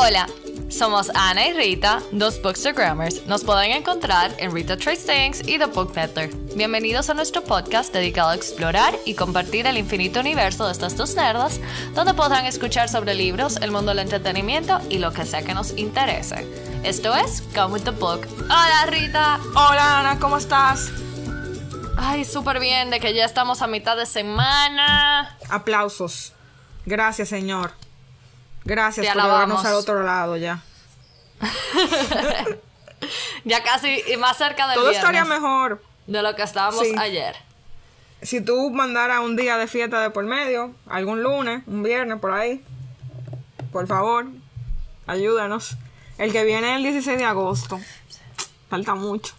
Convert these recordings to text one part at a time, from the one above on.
Hola, somos Ana y Rita, dos Bookstagrammers. Nos pueden encontrar en Rita Trace Things y The Book Peddler. Bienvenidos a nuestro podcast dedicado a explorar y compartir el infinito universo de estas dos nerdas, donde podrán escuchar sobre libros, el mundo del entretenimiento y lo que sea que nos interese. Esto es Come with the Book. Hola Rita. Hola Ana, ¿cómo estás? Ay, súper bien, de que ya estamos a mitad de semana. Aplausos. Gracias, Señor. Gracias Te por llevarnos al otro lado ya. Ya casi y más cerca del Todo estaría mejor de lo que estábamos Sí. ayer. si tú mandaras un día de fiesta de por medio, algún lunes, un viernes por ahí. Por favor, ayúdanos. El que viene el 16 de agosto. Falta mucho.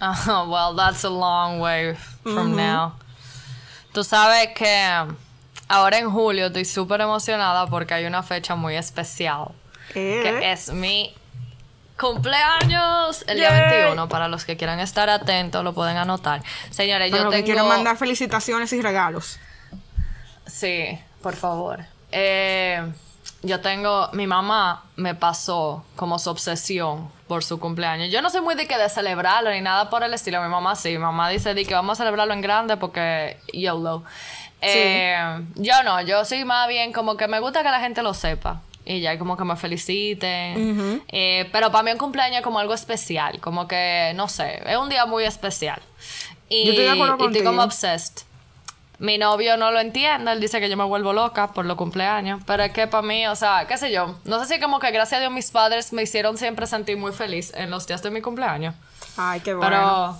Oh, well, that's a long way from now. Tú sabes que ahora en julio estoy súper emocionada porque hay una fecha muy especial. ¿Qué? Que es mi cumpleaños, el día Yay. 21. Para los que quieran estar atentos, lo pueden anotar. Señores, yo los que tengo... quieren mandar felicitaciones y regalos. Sí, por favor. Eh, yo tengo, mi mamá me pasó como su obsesión por su cumpleaños. Yo no soy muy de que de celebrarlo ni nada por el estilo. Mi mamá sí, mi mamá dice de que vamos a celebrarlo en grande porque YOLO. Eh, Yo no, yo soy más bien como que me gusta que la gente lo sepa. Y ya como que me feliciten. Eh, pero para mí un cumpleaños es como algo especial. Como que, no sé, es un día muy especial. Y, Yo estoy de acuerdo y estoy como obsessed. Mi novio no lo entiende, él dice que yo me vuelvo loca por los cumpleaños, pero es que para mí, o sea, qué sé yo, no sé si como que gracias a Dios mis padres me hicieron siempre sentir muy feliz en los días de mi cumpleaños, Ay, qué bueno. pero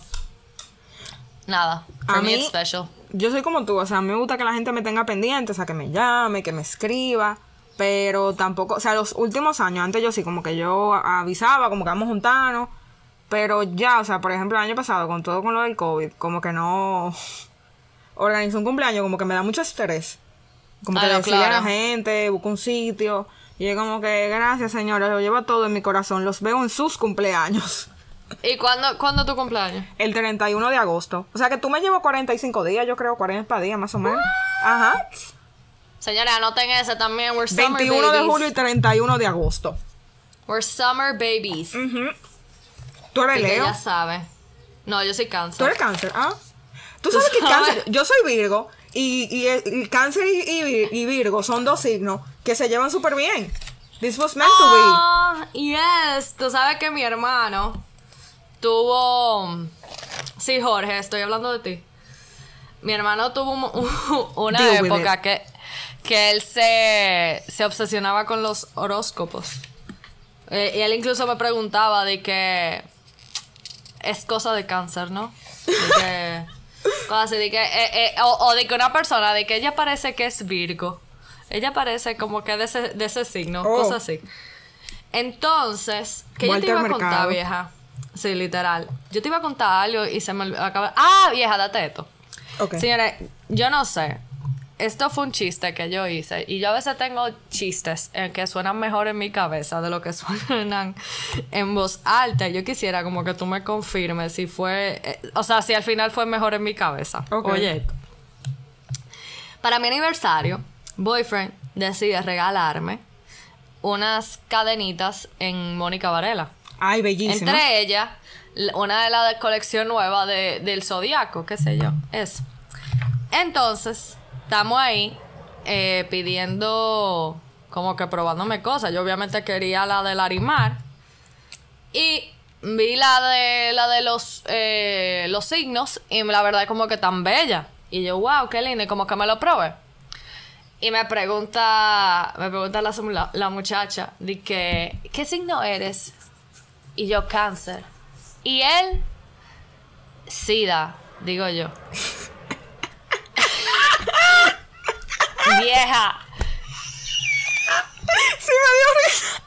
nada, for A me mí- it's special. Yo soy como tú, o sea, me gusta que la gente me tenga pendiente, o sea, que me llame, que me escriba, pero tampoco, o sea, los últimos años, antes yo sí, como que yo avisaba, como que vamos juntarnos, pero ya, o sea, por ejemplo, el año pasado, con todo con lo del COVID, como que no organizo un cumpleaños, como que me da mucho estrés. Como que Ah, decirle a la claro. gente, busco un sitio, y es como que, gracias señora, lo llevo todo en mi corazón, los veo en sus cumpleaños. ¿Y cuándo, cuándo tu cumpleaños? El 31 de agosto. O sea que tú me llevas 45 días, yo creo, 40 días más o menos. Ajá. Señores, anoten ese también, we're summer 21 de julio y 31 de agosto. We're summer babies. ¿Tú eres Así que Leo? ya sabe. No, yo soy ¿Tú cáncer. eres cáncer? ¿Ah? Tú sabes que sabes. cáncer, yo soy Virgo y, y el- y cáncer y, y Vir- y Virgo son dos signos que se llevan súper bien. This was meant to be. Ah, yes. Tú sabes que mi hermano tuvo. Sí, Jorge, estoy hablando de ti. Mi hermano tuvo un- una época que, que él se, se obsesionaba con los horóscopos. Eh, y él incluso me preguntaba de que es cosa de cáncer, ¿no? De que, cosas así, de que, eh, eh, o, o de que una persona, de que ella parece que es Virgo. Ella parece como que de ese, de ese signo, Oh. cosas así. Entonces, que yo te iba a contar, vieja. Sí, literal. Yo te iba a contar algo y se me acaba. Ah, vieja, date esto. Ok. Señores, yo no sé. Esto fue un chiste que yo hice. Y yo a veces tengo chistes eh, que suenan mejor en mi cabeza de lo que suenan en voz alta. Yo quisiera como que tú me confirmes si fue. eh, o sea, si al final fue mejor en mi cabeza. Ok. Oye. Para mi aniversario, Boyfriend decide regalarme unas cadenitas en Mónica Varela. Ay, bellísima. Entre ellas, una de la de colección nueva de- del Zodíaco, qué sé yo, eso. Entonces, estamos ahí eh, pidiendo, como que probándome cosas. Yo obviamente quería la de Larimar. Y vi la de la de los, eh, los signos y la verdad es como que tan bella. Y yo, wow, qué lindo, y como que me lo probé. Y me pregunta, me pregunta la, la, la muchacha, de que, ¿qué signo eres? Y yo, cáncer. Y él, sida, digo yo. Vieja. Sí, me dio risa.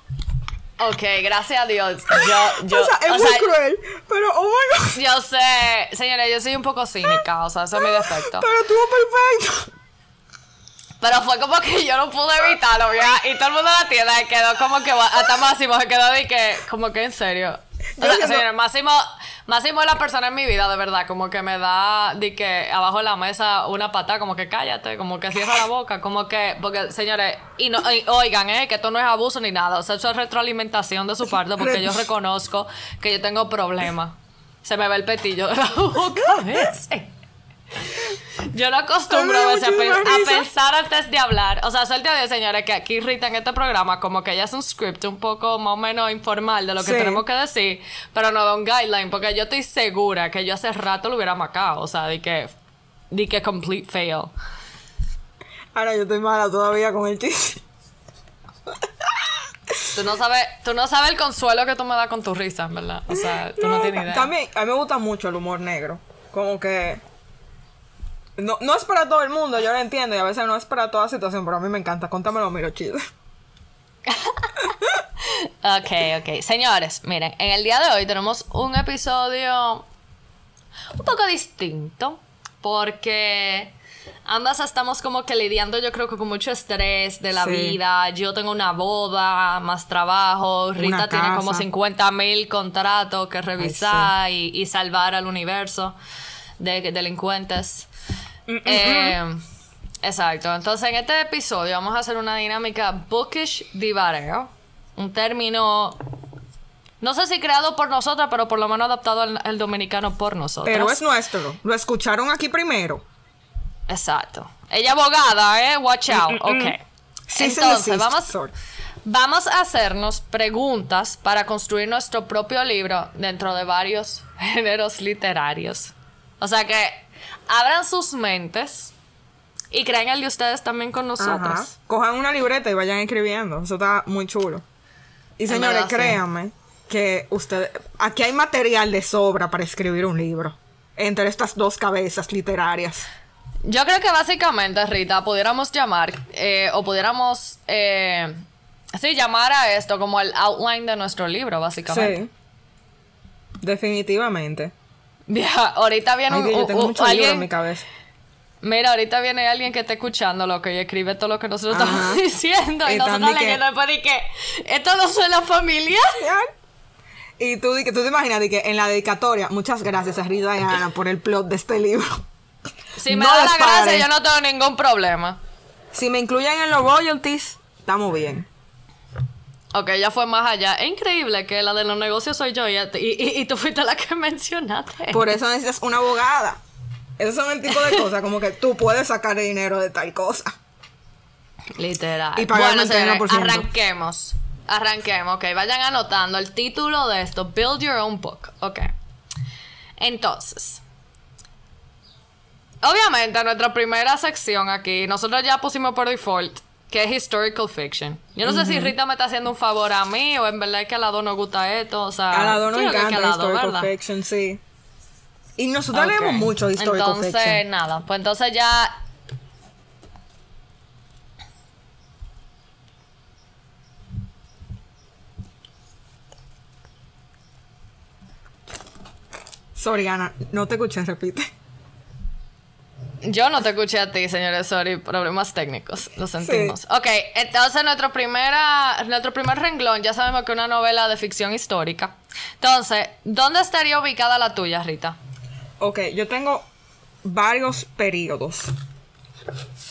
Ok, gracias a Dios. Yo, yo, o sea, es o muy sea, cruel, pero oh my god. yo sé, señores, yo soy un poco cínica, o sea, eso es mi defecto. Pero estuvo perfecto. Pero fue como que yo no pude evitarlo, vieja. Y todo el mundo en la tienda quedó como que hasta Máximo se quedó de que, como que en serio. O sea, señores, Máximo, Máximo es la persona en mi vida, de verdad, como que me da de que abajo de la mesa una pata, como que cállate, como que cierra la boca, como que, porque señores, y no, y oigan, eh, que esto no es abuso ni nada, o sea, eso es retroalimentación de su parte, porque yo reconozco que yo tengo problemas. Se me ve el petillo de la boca. Yo no acostumbro a, veces a, pe- a pensar antes de hablar. O sea, suerte de señores que aquí Rita en este programa como que ella es un script un poco más o menos informal de lo que Sí. tenemos que decir, pero no da un guideline porque yo estoy segura que yo hace rato lo hubiera macado, o sea, de que de que complete fail. Ahora yo estoy mala todavía con el chiste. Tú no sabes, tú no sabes el consuelo que tú me das con tu risa, ¿verdad? O sea, tú no, tienes idea. También, a mí me gusta mucho el humor negro. Como que. No, no es para todo el mundo, yo lo entiendo, y a veces no es para toda situación, pero a mí me encanta. Contámelo, miro chido. Ok, ok. Señores, miren, en el día de hoy tenemos un episodio un poco distinto porque ambas estamos como que lidiando yo creo que con mucho estrés de la Sí. vida. Yo tengo una boda, más trabajo, Rita tiene como casa. 50 mil contratos que revisar y, y salvar al universo de delincuentes. Eh, exacto. Entonces, en este episodio vamos a hacer una dinámica bookish divareo. Un término, no sé si creado por nosotras, pero por lo menos adaptado al, al dominicano por nosotros. Pero es nuestro. Lo escucharon aquí primero. Exacto. Ella abogada, ¿eh? Watch out. Ok. Sí, Entonces, vamos, Sorry. vamos a hacernos preguntas para construir nuestro propio libro dentro de varios géneros literarios. O sea que abran sus mentes y crean el de ustedes también con nosotros. Ajá. Cojan una libreta y vayan escribiendo. Eso está muy chulo. Y señores, verdad, sí. créanme que ustedes. Aquí hay material de sobra para escribir un libro. Entre estas dos cabezas literarias. Yo creo que básicamente, Rita, pudiéramos llamar, eh, o pudiéramos, eh, sí, llamar a esto como el outline de nuestro libro, básicamente. Sí. Definitivamente. Vieja, ahorita viene Ay, un, Dios, yo tengo mucho libro en alguien, mi cabeza. Mira, ahorita viene alguien que está escuchando lo que y escribe todo lo que nosotros Ajá. estamos diciendo y Y nosotros también que- leyendo después de que esto no suena familiar. Y tú, que tú te imaginas de que en la dedicatoria, muchas gracias a Rita y Ana por el plot de este libro. Si me No da la gracia, yo no tengo ningún problema. Si me incluyen en los royalties, estamos bien. Ok, ya fue más allá. Es increíble que la de los negocios soy yo y, y, y- tú fuiste la que mencionaste. Por eso necesitas una abogada. Esos son el tipo de cosas como que tú puedes sacar dinero de tal cosa. Literal. Y pagarme bueno, señores, 30%. arranquemos. Arranquemos, ok. Vayan anotando el título de esto. Build your own book. Ok. Entonces. Obviamente, nuestra primera sección aquí, nosotros ya pusimos por default que es historical fiction. Yo no sé si Rita me está haciendo un favor a mí o en verdad es que a la dos nos gusta esto. O sea, A la dos nos creo que encanta a la dos, historical ¿verdad? fiction, sí. Y nosotros leemos mucho historical entonces, fiction. nada, pues entonces ya. Sorry, Ana, no te escuché, repite. Yo no te escuché a ti, señores, sorry, problemas técnicos, lo sentimos. Ok, entonces nuestro, primera, nuestro primer renglón, ya sabemos que es una novela de ficción histórica. Entonces, ¿dónde estaría ubicada la tuya, Rita? Ok, yo tengo varios periodos.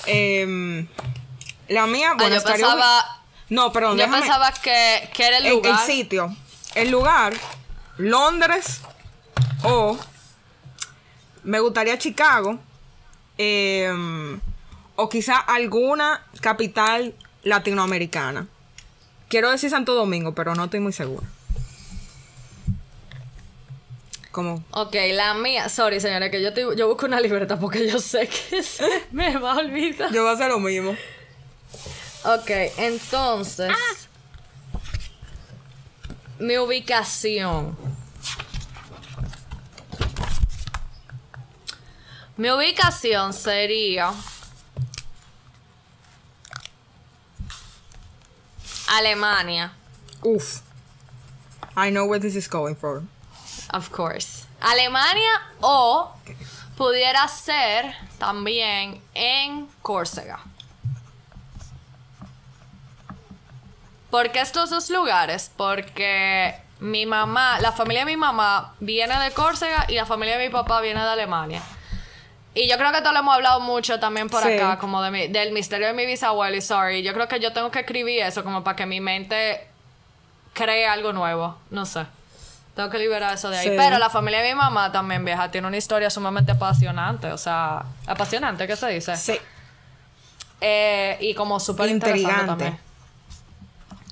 Em, la mía, Ah, bueno, yo estaría pensaba, No, perdón, yo déjame- pensaba que, que era el el, el lugar. sitio. El lugar, Londres o me gustaría Chicago em, o quizá alguna capital latinoamericana. Quiero decir Santo Domingo, pero no estoy muy segura. Como Ok, la mía, sorry, señores, que yo, te- yo busco una libreta porque yo sé que se me va a olvidar. yo voy a hacer lo mismo. Ok, entonces. Mi ubicación. Mi ubicación sería. Alemania, Uf. I know where this is going for. of course. Alemania o pudiera ser también en Córcega. ¿Por qué estos dos lugares? Porque mi mamá, la familia de mi mamá viene de Córcega y la familia de mi papá viene de Alemania. Y yo creo que esto lo hemos hablado mucho también por Sí. acá, como de mi- del misterio de mi bisabuelo y sorry. Yo creo que yo tengo que escribir eso como para que mi mente cree algo nuevo. No sé. Tengo que liberar eso de ahí. Sí. Pero la familia de mi mamá también, vieja, tiene una historia sumamente apasionante. O sea, apasionante, ¿qué se dice? Sí. Eh, y como súper interesante también.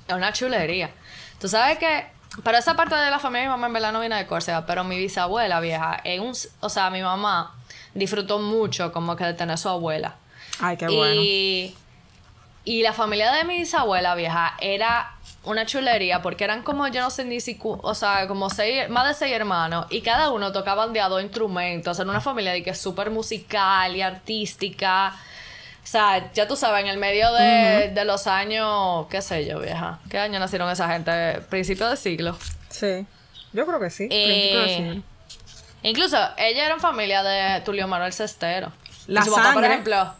Es una chulería. Tú sabes que. Pero esa parte de la familia de mi mamá en verdad no viene de Córcega, pero mi bisabuela vieja, es un, o sea, mi mamá disfrutó mucho como que de tener su abuela. Ay, qué bueno. Y, y la familia de mi bisabuela vieja era una chulería porque eran como, yo no sé ni si, o sea, como seis, más de seis hermanos y cada uno tocaban de a dos instrumentos. Era una familia de que es súper musical y artística. O sea, ya tú sabes, en el medio de, de los años, qué sé yo, vieja. ¿Qué año nacieron esa gente? Principio de siglo. Sí. Yo creo que sí. Eh, principio de siglo. Incluso ella era en familia de Tulio Manuel Cestero. La y su papá, por ejemplo.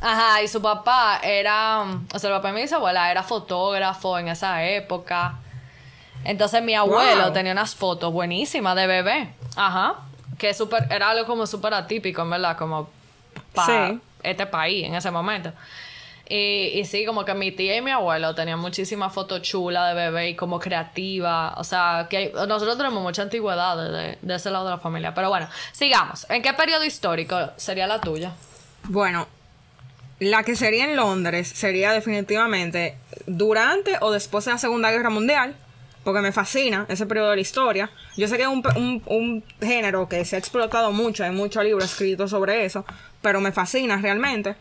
Ajá, y su papá era. O sea, el papá de mi bisabuela era fotógrafo en esa época. Entonces mi abuelo Wow. tenía unas fotos buenísimas de bebé. Ajá. Que súper, era algo como súper atípico, en verdad, como para Sí. este país en ese momento. Y, y sí, como que mi tía y mi abuelo tenían muchísimas fotos chulas de bebé y como creativa. O sea, que hay- nosotros tenemos mucha antigüedad de, de ese lado de la familia. Pero bueno, sigamos. ¿En qué periodo histórico sería la tuya? Bueno, la que sería en Londres sería definitivamente durante o después de la Segunda Guerra Mundial, porque me fascina ese periodo de la historia. Yo sé que es un, un- un género que se ha explotado mucho, hay muchos libros escritos sobre eso, pero me fascina realmente.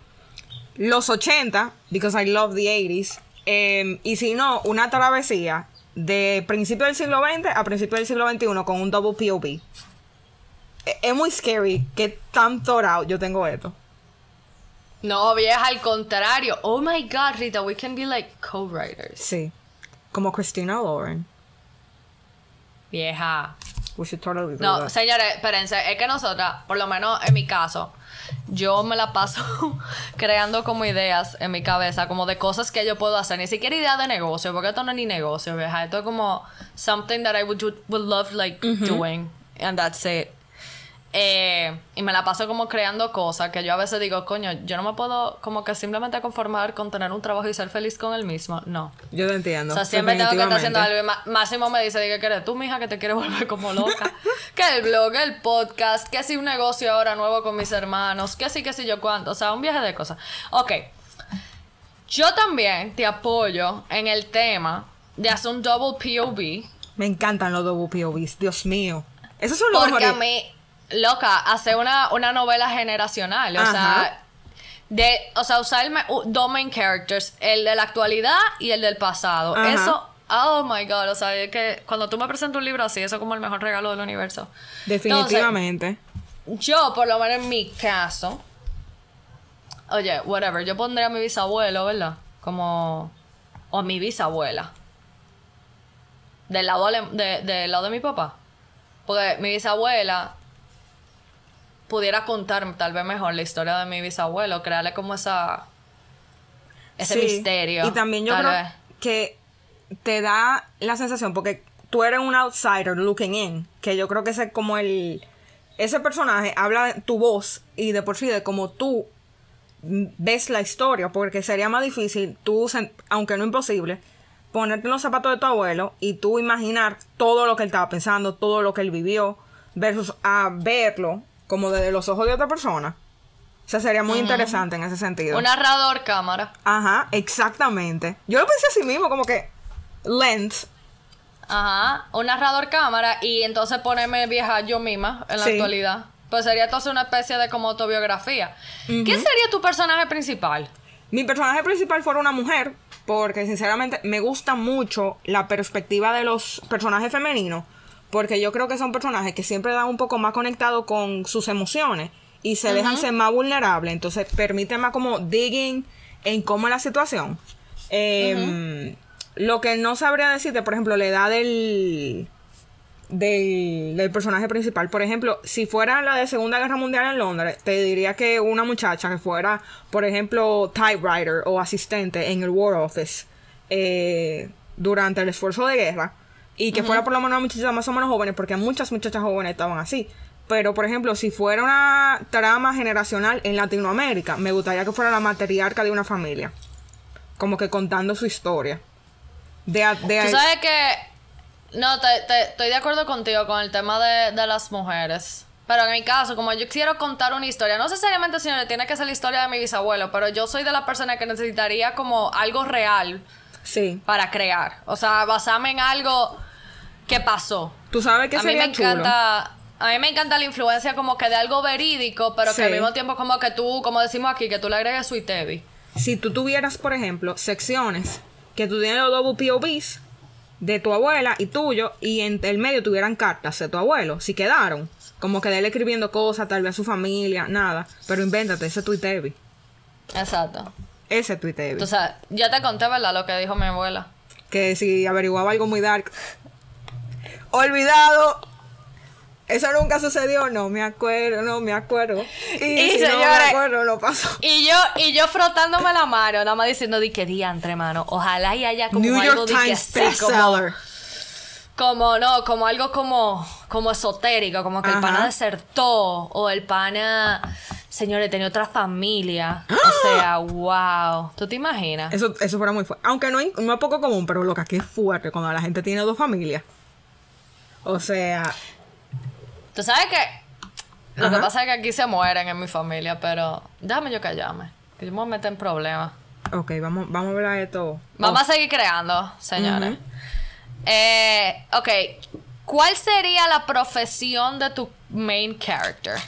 Los 80, because I love the 80s, eh, y si no, una travesía de principio del siglo XX a principio del siglo XXI con un double POV. E- Es muy scary que tan torado yo tengo esto. No, vieja, al contrario. Oh my God, Rita, we can be like co-writers. Sí. Como Christina Lauren. Vieja. We should totally do No, that. señores, espérense, es que nosotras, por lo menos en mi caso, yo me la paso creando como ideas en mi cabeza, como de cosas que yo puedo hacer, ni siquiera ideas de negocio, porque esto no es ni negocio, vieja, esto es como something that I would, would love like doing, and that's it. Eh, y me la paso como creando cosas que yo a veces digo, coño, yo no me puedo como que simplemente conformar con tener un trabajo y ser feliz con el mismo. No. Yo te entiendo. O sea, siempre tengo que estar haciendo algo. Y Máximo me dice, diga que eres tú, mija, que te quieres volver como loca. que el blog, el podcast, que si un negocio ahora nuevo con mis hermanos, que sí, que si yo cuánto. O sea, un viaje de cosas. Ok. Yo también te apoyo en el tema de hacer un double POV. Me encantan los double POVs. Dios mío. Esos son los Porque a mí, loca, hacer una, una novela generacional. O Ajá. sea, de, o sea, usar dos main characters, el de la actualidad y el del pasado. Ajá. Eso, oh my god, o sea, es que cuando tú me presentas un libro así, eso es como el mejor regalo del universo. Definitivamente. Entonces, yo, por lo menos en mi caso, oye, whatever, yo pondría a mi bisabuelo, ¿verdad? Como, o a mi bisabuela. Del lado, ale- de, del lado de mi papá. Porque mi bisabuela pudiera contar tal vez mejor la historia de mi bisabuelo, crearle como esa ese Sí. misterio. Y también yo creo vez. que te da la sensación, porque tú eres un outsider looking in, que yo creo que ese es como el... Ese personaje habla de tu voz y de por sí de cómo tú ves la historia, porque sería más difícil tú, aunque no imposible, ponerte en los zapatos de tu abuelo y tú imaginar todo lo que él estaba pensando, todo lo que él vivió, versus a verlo como desde los ojos de otra persona. O sea, sería muy interesante en ese sentido. Un narrador cámara. Ajá, exactamente. Yo lo pensé así mismo, como que lens. Ajá, un narrador cámara y entonces ponerme vieja yo misma en la Sí. actualidad. Pues sería entonces una especie de como autobiografía. ¿Qué sería tu personaje principal? Mi personaje principal fuera una mujer, porque sinceramente me gusta mucho la perspectiva de los personajes femeninos, porque yo creo que son personajes que siempre dan un poco más conectados con sus emociones y se dejan ser más vulnerables, entonces permiten más como digging en cómo es la situación. Eh, Lo que no sabría decirte, por ejemplo, la edad del, del, del personaje principal. Por ejemplo, si fuera la de Segunda Guerra Mundial en Londres, te diría que una muchacha que fuera, por ejemplo, typewriter o asistente en el War Office eh, durante el esfuerzo de guerra, y que fuera por lo menos una muchacha más o menos jóvenes, porque muchas muchachas jóvenes estaban así. Pero, por ejemplo, si fuera una trama generacional en Latinoamérica, me gustaría que fuera la matriarca de una familia. Como que contando su historia. De, de Tú sabes que. No, te, te- estoy de acuerdo contigo con el tema de, de las mujeres. Pero en mi caso, como yo quiero contar una historia, no necesariamente, señores, tiene que ser la historia de mi bisabuelo, pero yo soy de la persona que necesitaría como algo real Sí. para crear. O sea, basarme en algo que pasó. Tú sabes que a mí me chulo. encanta. A mí me encanta la influencia como que de algo verídico, pero que al mismo tiempo como que tú, como decimos aquí, que tú le agregues su tebi. Si tú tuvieras, por ejemplo, secciones que tú tienes los dos POVs de tu abuela y tuyo, y en el medio tuvieran cartas de tu abuelo, si quedaron. Como que de él escribiendo cosas, tal vez a su familia, nada. Pero invéntate ese tuitevi. Exacto. Ese tuitevi. Entonces, ya te conté, ¿verdad? Lo que dijo mi abuela. que si averiguaba algo muy dark. Olvidado. Eso nunca sucedió, no me acuerdo, no me acuerdo. Y, Y, si no me acuerdo, no pasó. Y yo, y yo frotándome la mano, nada más diciendo di que diantre, mano. Ojalá y haya como New algo York de que Times sí, como, bestseller. como, no, como algo como, como esotérico, como que el pana desertó, o el pana, señores, tenía otra familia. ¡Ah! O sea, wow. ¿Tú te imaginas? Eso, eso fuera muy fuerte. Aunque no, no es poco común, pero lo que aquí es fuerte cuando la gente tiene dos familias. O sea, Tú sabes que lo que pasa es que aquí se mueren en mi familia, pero déjame yo callarme, que yo me voy a meter en problemas. ok, vamos, vamos a hablar de esto. Vamos a seguir creando, señores. Eh, ok. ¿Cuál sería la profesión de tu main character?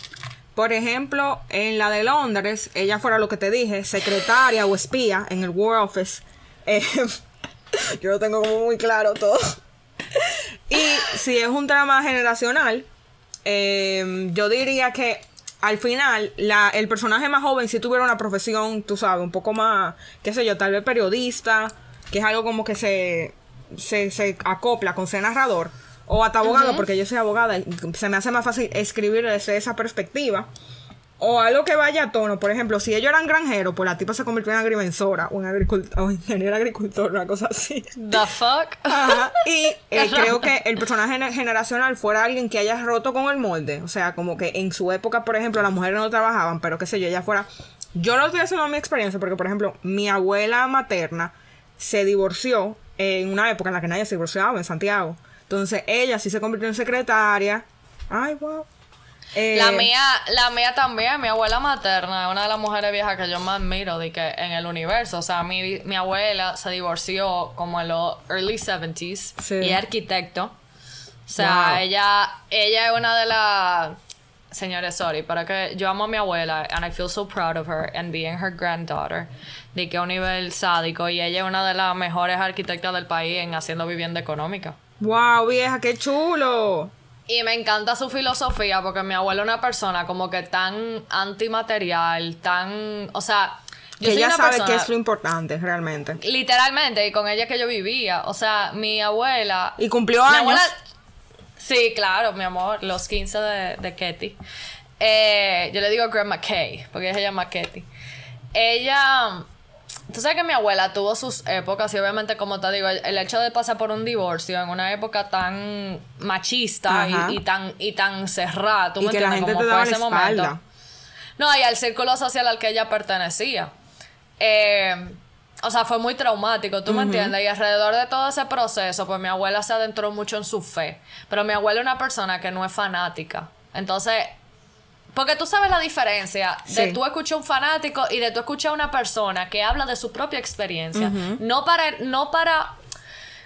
Por ejemplo, en la de Londres, ella fuera lo que te dije, secretaria o espía en el War Office. Eh, yo lo tengo como muy claro todo. y si es un drama generacional, eh, yo diría que al final la, el personaje más joven si tuviera una profesión, tú sabes, un poco más, qué sé yo, tal vez periodista, que es algo como que se, se, se acopla con ser narrador. O hasta abogado, porque yo soy abogada se me hace más fácil escribir desde esa perspectiva. O algo que vaya a tono. Por ejemplo, si ellos eran granjeros, pues la tipa se convirtió en agrimensora o en agricultor, o ingeniera agricultor, una cosa así. The fuck? Ajá. Y eh, creo que el personaje gener- generacional fuera alguien que haya roto con el molde. O sea, como que en su época, por ejemplo, las mujeres no trabajaban, pero qué sé yo, ella fuera. Yo lo estoy haciendo en mi experiencia porque, por ejemplo, mi abuela materna se divorció en una época en la que nadie se divorciaba en Santiago. Entonces ella sí se convirtió en secretaria. Ay, wow. Eh, La mía, la mía también, mi abuela materna, es una de las mujeres viejas que yo más admiro de que en el universo. O sea, mi, mi abuela se divorció como en los early 70s Sí. y es arquitecto. O sea, Wow. ella, ella es una de las señores, sorry, pero que yo amo a mi abuela and I feel so proud of her and being her granddaughter. De que a un nivel sádico y ella es una de las mejores arquitectas del país en haciendo vivienda económica. Wow, vieja, qué chulo. Y me encanta su filosofía porque mi abuela es una persona como que tan antimaterial, tan, o sea, yo que ella sabe persona qué es lo importante realmente. literalmente y con ella que yo vivía, o sea, mi abuela Y cumplió mi años. abuela Sí, claro, mi amor, los 15 de, de Ketty. Eh, yo le digo Grandma Kay, porque ella se llama Ketty. Ella, tú sabes que mi abuela tuvo sus épocas y obviamente como te digo, el, el hecho de pasar por un divorcio en una época tan machista y, y tan y tan cerrada, tú y me que la entiendes gente cómo te fue ese momento. No, y al círculo social al que ella pertenecía. Eh, o sea, fue muy traumático, ¿tú me entiendes? Y alrededor de todo ese proceso, pues mi abuela se adentró mucho en su fe. Pero mi abuela es una persona que no es fanática. Entonces, porque tú sabes la diferencia de Sí. tú escuchar un fanático y de tú escuchar a una persona que habla de su propia experiencia. No para, no para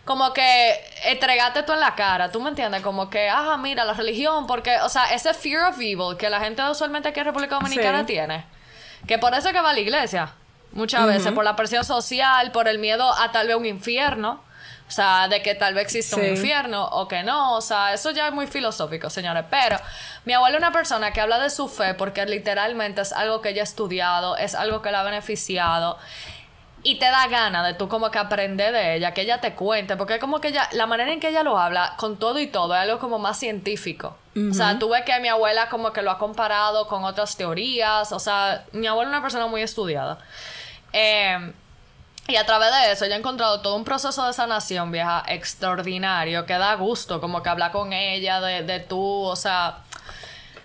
como que entregarte tú en la cara, ¿tú me entiendes? Como que, ah, mira, la religión, porque, o sea, ese fear of evil que la gente usualmente aquí en República Dominicana Sí. tiene. Que por eso es que va a la iglesia. Muchas veces, por la presión social, por el miedo a tal vez un infierno. O sea, de que tal vez exista un Sí. infierno o que no. O sea, eso ya es muy filosófico, señores. Pero mi abuela es una persona que habla de su fe porque literalmente es algo que ella ha estudiado, es algo que la ha beneficiado. Y te da ganas de tú como que aprender de ella, que ella te cuente, porque es como que ella, la manera en que ella lo habla, con todo y todo, es algo como más científico. O sea, tú ves que mi abuela como que lo ha comparado con otras teorías, o sea, mi abuela es una persona muy estudiada. Eh, Y a través de eso ella ha encontrado todo un proceso de sanación, vieja, extraordinario, que da gusto, como que hablar con ella de, de tú, o sea...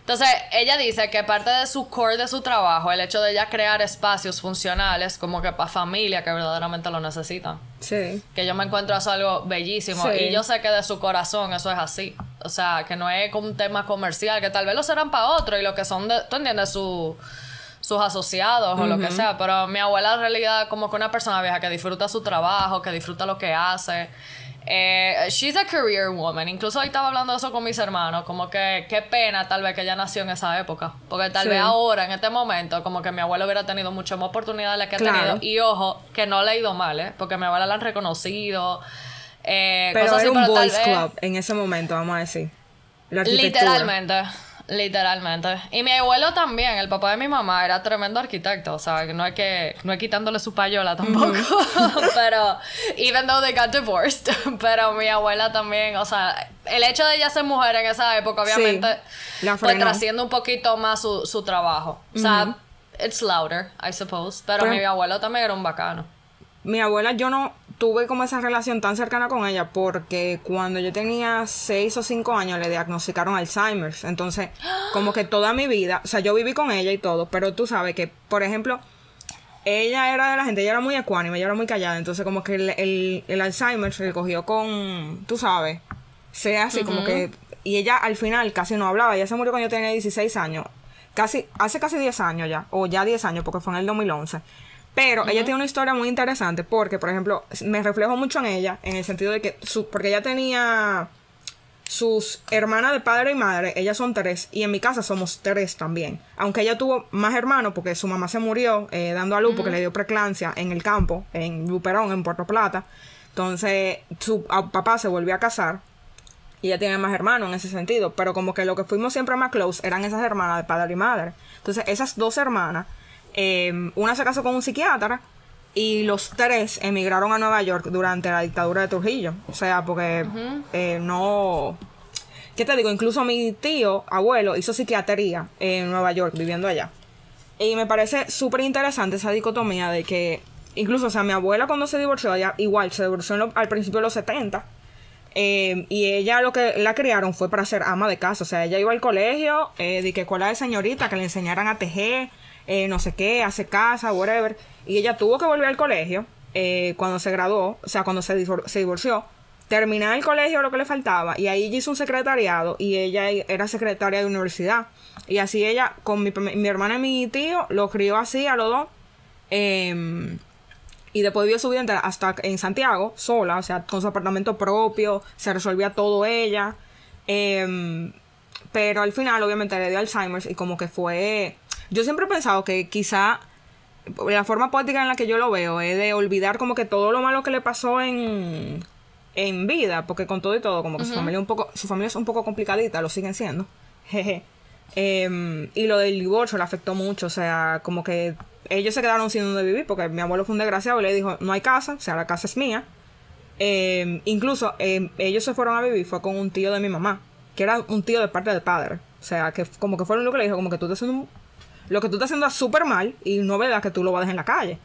Entonces, ella dice que parte de su core de su trabajo, el hecho de ella crear espacios funcionales como que para familia que verdaderamente lo necesitan. Sí. Que yo me encuentro eso algo bellísimo. Sí. Y yo sé que de su corazón eso es así. O sea, que no es un tema comercial, que tal vez lo serán para otro y lo que son, de, tú entiendes, su, sus asociados o lo que sea. Pero mi abuela en realidad como que una persona vieja que disfruta su trabajo, que disfruta lo que hace. Eh, she's a career woman. Incluso hoy estaba hablando de eso con mis hermanos. Como que qué pena tal vez que ella nació en esa época. Porque tal Sí. vez ahora, en este momento, como que mi abuela hubiera tenido muchas más oportunidades de las que ha tenido. Y ojo, que no le ha ido mal, ¿eh? Porque mi abuela la han reconocido. Eh, Pero cosas era así, un pero boys vez- club en ese momento, vamos a decir. La. Literalmente. Literalmente. Y mi abuelo también, el papá de mi mamá, era tremendo arquitecto. O sea, no hay que, no hay quitándole su payola tampoco. pero, even though they got divorced. pero mi abuela también, o sea, el hecho de ella ser mujer en esa época, Sí, obviamente, la pues trasciende un poquito más su, su trabajo. O sea, it's louder, I suppose. Pero Pero- mi abuelo también era un bacano. Mi abuela, yo no tuve como esa relación tan cercana con ella porque cuando yo tenía 6 o 5 años le diagnosticaron Alzheimer's. Entonces, como que toda mi vida, o sea, yo viví con ella y todo, pero tú sabes que, por ejemplo, ella era de la gente, ella era muy ecuánime, ella era muy callada, entonces como que el, el, el Alzheimer se le cogió con, tú sabes, sea así como que, y ella al final casi no hablaba, ella se murió cuando yo tenía 16 años, casi, hace casi 10 años ya, o ya 10 años porque fue en el 2011. Pero ella tiene una historia muy interesante porque, por ejemplo, me reflejo mucho en ella, en el sentido de que, su, porque ella tenía sus hermanas de padre y madre, ellas son tres, y en mi casa somos tres también. Aunque ella tuvo más hermanos porque su mamá se murió eh, dando a luz porque le dio preclancia en el campo, en Luperón, en Puerto Plata. Entonces, su papá se volvió a casar y ella tiene más hermanos en ese sentido, pero como que lo que fuimos siempre más close eran esas hermanas de padre y madre. Entonces, esas dos hermanas, eh, una se casó con un psiquiatra y los tres emigraron a Nueva York durante la dictadura de Trujillo. O sea, porque eh, no... ¿Qué te digo? Incluso mi tío, abuelo, hizo psiquiatría en Nueva York, viviendo allá. Y me parece súper interesante esa dicotomía de que, incluso, o sea, mi abuela cuando se divorció, ella igual se divorció lo- al principio de los 70. eh, y ella lo que la criaron fue para ser ama de casa. O sea, ella iba al colegio, eh, de que escuela de señorita, que le enseñaran a tejer, eh, no sé qué, hacer casa, whatever. Y ella tuvo que volver al colegio eh, cuando se graduó, o sea, cuando se, se divorció. Terminar el colegio lo que le faltaba. Y ahí hizo un secretariado y ella era secretaria de universidad. Y así ella, con mi, mi hermana y mi tío, lo crió así a los dos. Em, y después vivió su vida hasta en Santiago, sola, o sea, con su apartamento propio, se resolvía todo ella. Em, pero al final, obviamente, le dio Alzheimer y como que fue. Yo siempre he pensado que quizá la forma poética en la que yo lo veo es de olvidar como que todo lo malo que le pasó en, en vida, porque con todo y todo, como que su familia un poco, su familia es un poco complicadita, lo siguen siendo. Jeje. Em, y lo del divorcio le afectó mucho, o sea, como que ellos se quedaron sin donde vivir, porque mi abuelo fue un desgraciado y le dijo, no hay casa, o sea, la casa es mía. Em, incluso em, ellos se fueron a vivir, fue con un tío de mi mamá, que era un tío de parte del padre. O sea, que como que fue lo que le dijo, como que tú estás haciendo un- lo que tú estás haciendo es súper mal y no veas que tú lo vas a dejar en la calle.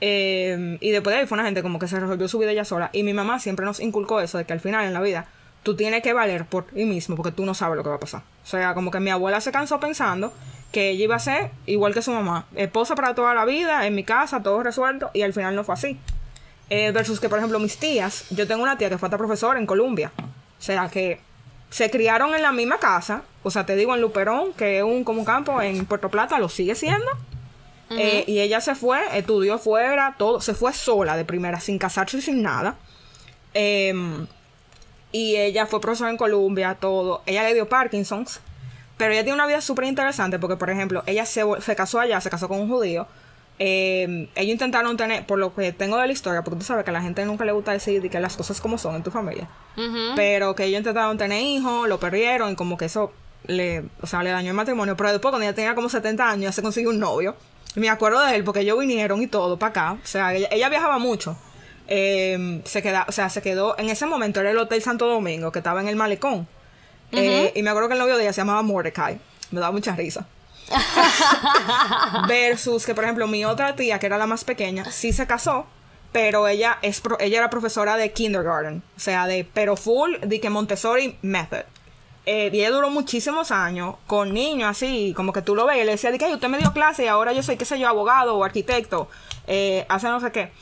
Eh, y después de ahí fue una gente como que se resolvió su vida ella sola. Y mi mamá siempre nos inculcó eso, de que al final en la vida tú tienes que valer por ti mismo porque tú no sabes lo que va a pasar. O sea, como que mi abuela se cansó pensando que ella iba a ser igual que su mamá, esposa para toda la vida, en mi casa, todo resuelto, y al final no fue así. Eh, versus que, por ejemplo, mis tías, yo tengo una tía que fue hasta profesora en Colombia. O sea, que se criaron en la misma casa. O sea, te digo, en Luperón, que es un, como un campo en Puerto Plata, lo sigue siendo. Eh, y ella se fue, estudió fuera, todo, se fue sola de primera, sin casarse y sin nada. Em, y ella fue profesora en Colombia, todo. Ella le dio Parkinson's. Pero ella tiene una vida súper interesante porque, por ejemplo, ella se, se casó allá, se casó con un judío. Eh, ellos intentaron tener, por lo que tengo de la historia, porque tú sabes que a la gente nunca le gusta decir de que las cosas como son en tu familia. Pero que ellos intentaron tener hijos, lo perdieron y como que eso le, o sea, le dañó el matrimonio. Pero después, cuando ella tenía como 70 años, ya se consiguió un novio. Y me acuerdo de él porque ellos vinieron y todo para acá. O sea, ella, ella viajaba mucho. Eh, se queda, o sea, se quedó, en ese momento era el Hotel Santo Domingo, que estaba en el malecón. Eh, y me acuerdo que el novio de ella se llamaba Mordecai. Me daba mucha risa. Versus que, por ejemplo, mi otra tía, que era la más pequeña, sí se casó, pero ella, es pro- ella era profesora de kindergarten, o sea, de, pero full, de que Montessori method. Eh, y ella duró muchísimos años con niños así, como que tú lo ves, y le decía de que "Ay, usted me dio clase y ahora yo soy, qué sé yo, abogado o arquitecto, eh, hace no sé qué.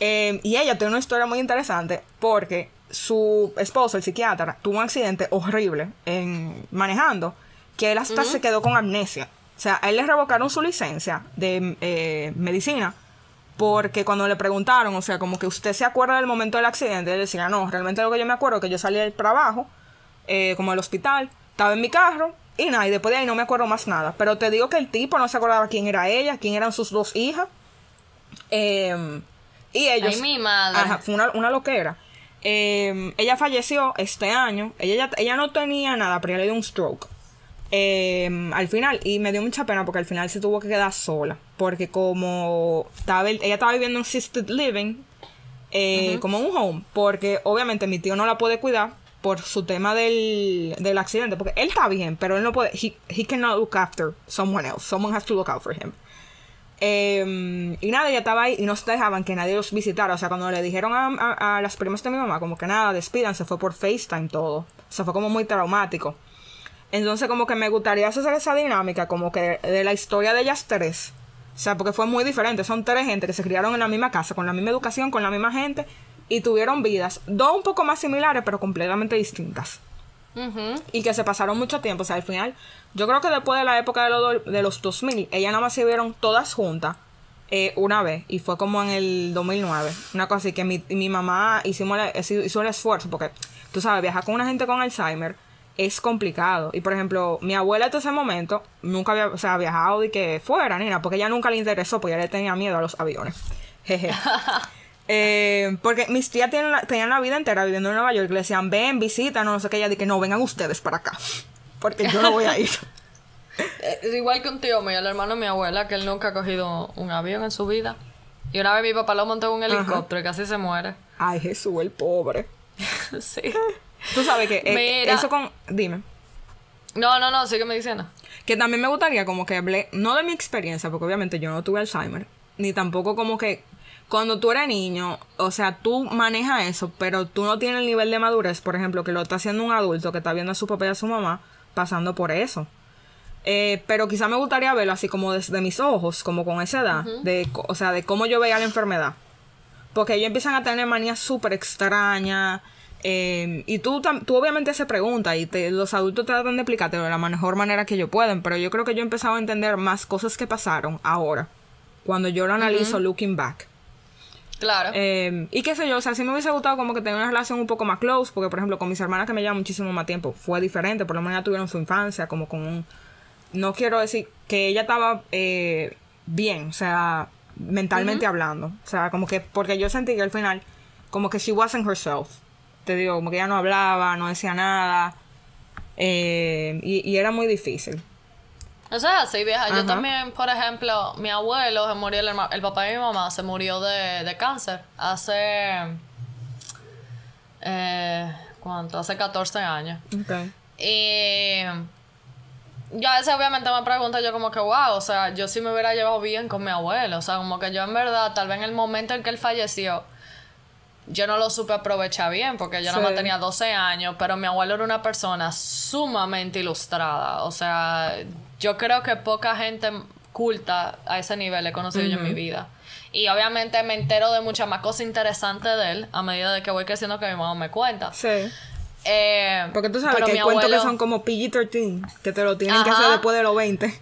Eh, y ella tiene una historia muy interesante porque su esposo, el psiquiatra, tuvo un accidente horrible en manejando, que él hasta se quedó con amnesia. O sea, a él le revocaron su licencia de eh, medicina porque cuando le preguntaron, o sea, como que usted se acuerda del momento del accidente, él decía, no, realmente lo que yo me acuerdo es que yo salí del trabajo, eh, como del hospital, estaba en mi carro y nada, y después de ahí no me acuerdo más nada. Pero te digo que el tipo no se acordaba quién era ella, quién eran sus dos hijas. Eh, y ellos... Ay, mi madre. Ajá, fue una, una loquera. Eh, ella falleció este año. Ella, ella no tenía nada, pero ella le dio un stroke. Eh, al final, y me dio mucha pena porque al final se tuvo que quedar sola. Porque como estaba, ella estaba viviendo en assisted living, eh, como un home, porque obviamente mi tío no la puede cuidar por su tema del, del accidente, porque él está bien, pero él no puede, he, he cannot look after someone else, someone has to look out for him. Eh, y nada, ella estaba ahí y no se dejaban que nadie los visitara. O sea, cuando le dijeron a, a- a las primas de mi mamá, como que nada, despídanse, fue por FaceTime todo. O sea, fue como muy traumático. Entonces, como que me gustaría hacer esa dinámica, como que de la historia de ellas tres. O sea, porque fue muy diferente. Son tres gente que se criaron en la misma casa, con la misma educación, con la misma gente, y tuvieron vidas, dos un poco más similares, pero completamente distintas y que se pasaron mucho tiempo. O sea, al final, yo creo que después de la época de, los de los 2000, ellas nada más se vieron todas juntas eh, una vez. Y fue como en el 2009. Una cosa así que mi, mi mamá hicimos hizo el esfuerzo. Porque, tú sabes, viajar con una gente con Alzheimer es complicado. Y por ejemplo, mi abuela hasta ese momento nunca había o sea, viajado de que fuera, ni nada. Porque ella nunca le interesó, porque ella le tenía miedo a los aviones. Jeje. Eh, porque mis tías tienen la, tenían la vida entera viviendo en Nueva York. Le decían, ven, visita, no, sé qué. Ella dije, no, vengan ustedes para acá. Porque yo no voy a ir. Es igual que un tío mío, el hermano de mi abuela, que él nunca ha cogido un avión en su vida. Y una vez mi papá lo montó en un helicóptero y casi se muere. Ay, Jesús, el pobre. sí. Tú sabes que eh, eso con... Dime. No, no, no, sígueme diciendo. Que también me gustaría como que hablé, no de mi experiencia, porque obviamente yo no tuve Alzheimer, ni tampoco como que cuando tú eres niño, o sea, tú manejas eso, pero tú no tienes el nivel de madurez, por ejemplo, que lo está haciendo un adulto que está viendo a su papá y a su mamá pasando por eso. Eh, pero quizá me gustaría verlo así como desde mis ojos, como con esa edad, de, o sea, de cómo yo veía la enfermedad. Porque ellos empiezan a tener manías súper extrañas. Eh, y tú, tú obviamente se pregunta y te- los adultos tratan de explicártelo de la mejor manera que ellos pueden. Pero yo creo que yo he empezado a entender más cosas que pasaron ahora. Cuando yo lo analizo looking back. Claro. Eh, y qué sé yo, o sea, sí me hubiese gustado como que tener una relación un poco más close, porque por ejemplo con mis hermanas que me llevan muchísimo más tiempo, fue diferente, por lo menos ya tuvieron su infancia, como con un... No quiero decir que ella estaba eh, bien, o sea, mentalmente hablando, o sea, como que, porque yo sentí que al final, como que she wasn't herself, te digo, como que ella no hablaba, no decía nada, eh, y, y era muy difícil. Eso es así, vieja. Yo también, por ejemplo, mi abuelo se murió, el, el papá de mi mamá se murió de, de cáncer hace. Eh, ¿Cuánto? Hace 14 años. Okay. Y. Yo a veces obviamente me pregunto yo como que, wow, o sea, yo sí me hubiera llevado bien con mi abuelo. O sea, como que yo en verdad, tal vez en el momento en que él falleció, yo no lo supe aprovechar bien porque yo Sí. no tenía 12 años, pero mi abuelo era una persona sumamente ilustrada. O sea, yo creo que poca gente culta a ese nivel he conocido yo en mi vida. Y obviamente me entero de muchas más cosas interesantes de él a medida de que voy creciendo que mi mamá me cuenta. Sí. Eh, Porque tú sabes que hay mi cuentos que abuelo- son como PG-13, que te lo tienen que hacer después de los 20.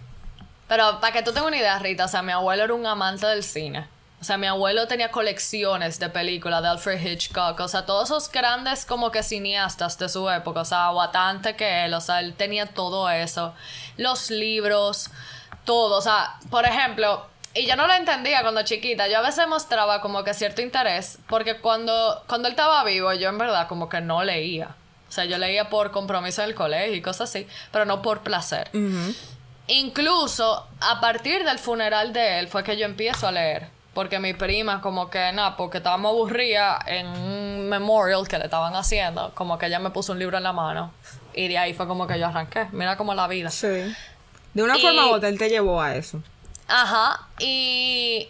Pero para que tú tengas una idea, Rita, o sea, mi abuelo era un amante del cine. O sea, mi abuelo tenía colecciones de películas de Alfred Hitchcock. O sea, todos esos grandes como que cineastas de su época. O sea, bastante que él. O sea, él tenía todo eso. Los libros, todo. O sea, por ejemplo, y yo no lo entendía cuando chiquita. Yo a veces mostraba como que cierto interés. Porque cuando, cuando él estaba vivo, yo en verdad como que no leía. O sea, yo leía por compromiso del colegio y cosas así. Pero no por placer. Incluso a partir del funeral de él fue que yo empiezo a leer. Porque mi prima, como que nada, porque estábamos aburridas en un memorial que le estaban haciendo, como que ella me puso un libro en la mano. Y de ahí fue como que yo arranqué. Mira como la vida. Sí. De una Y- forma u otra, él te llevó a eso. Ajá. Y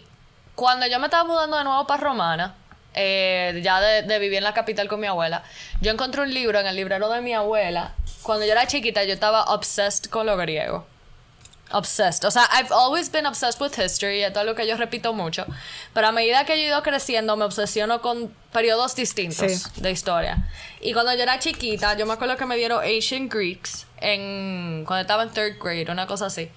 cuando yo me estaba mudando de nuevo para Romana, eh, ya de, de vivir en la capital con mi abuela, yo encontré un libro en el librero de mi abuela. Cuando yo era chiquita, yo estaba obsessed con lo griego. Obsessed. O sea, I've always been obsessed with history, esto es lo que yo repito mucho. Pero a medida que yo he ido creciendo, me obsesiono con periodos distintos Sí. de historia. Y cuando yo era chiquita, yo me acuerdo que me dieron Ancient Greeks en, cuando estaba en third grade, una cosa así.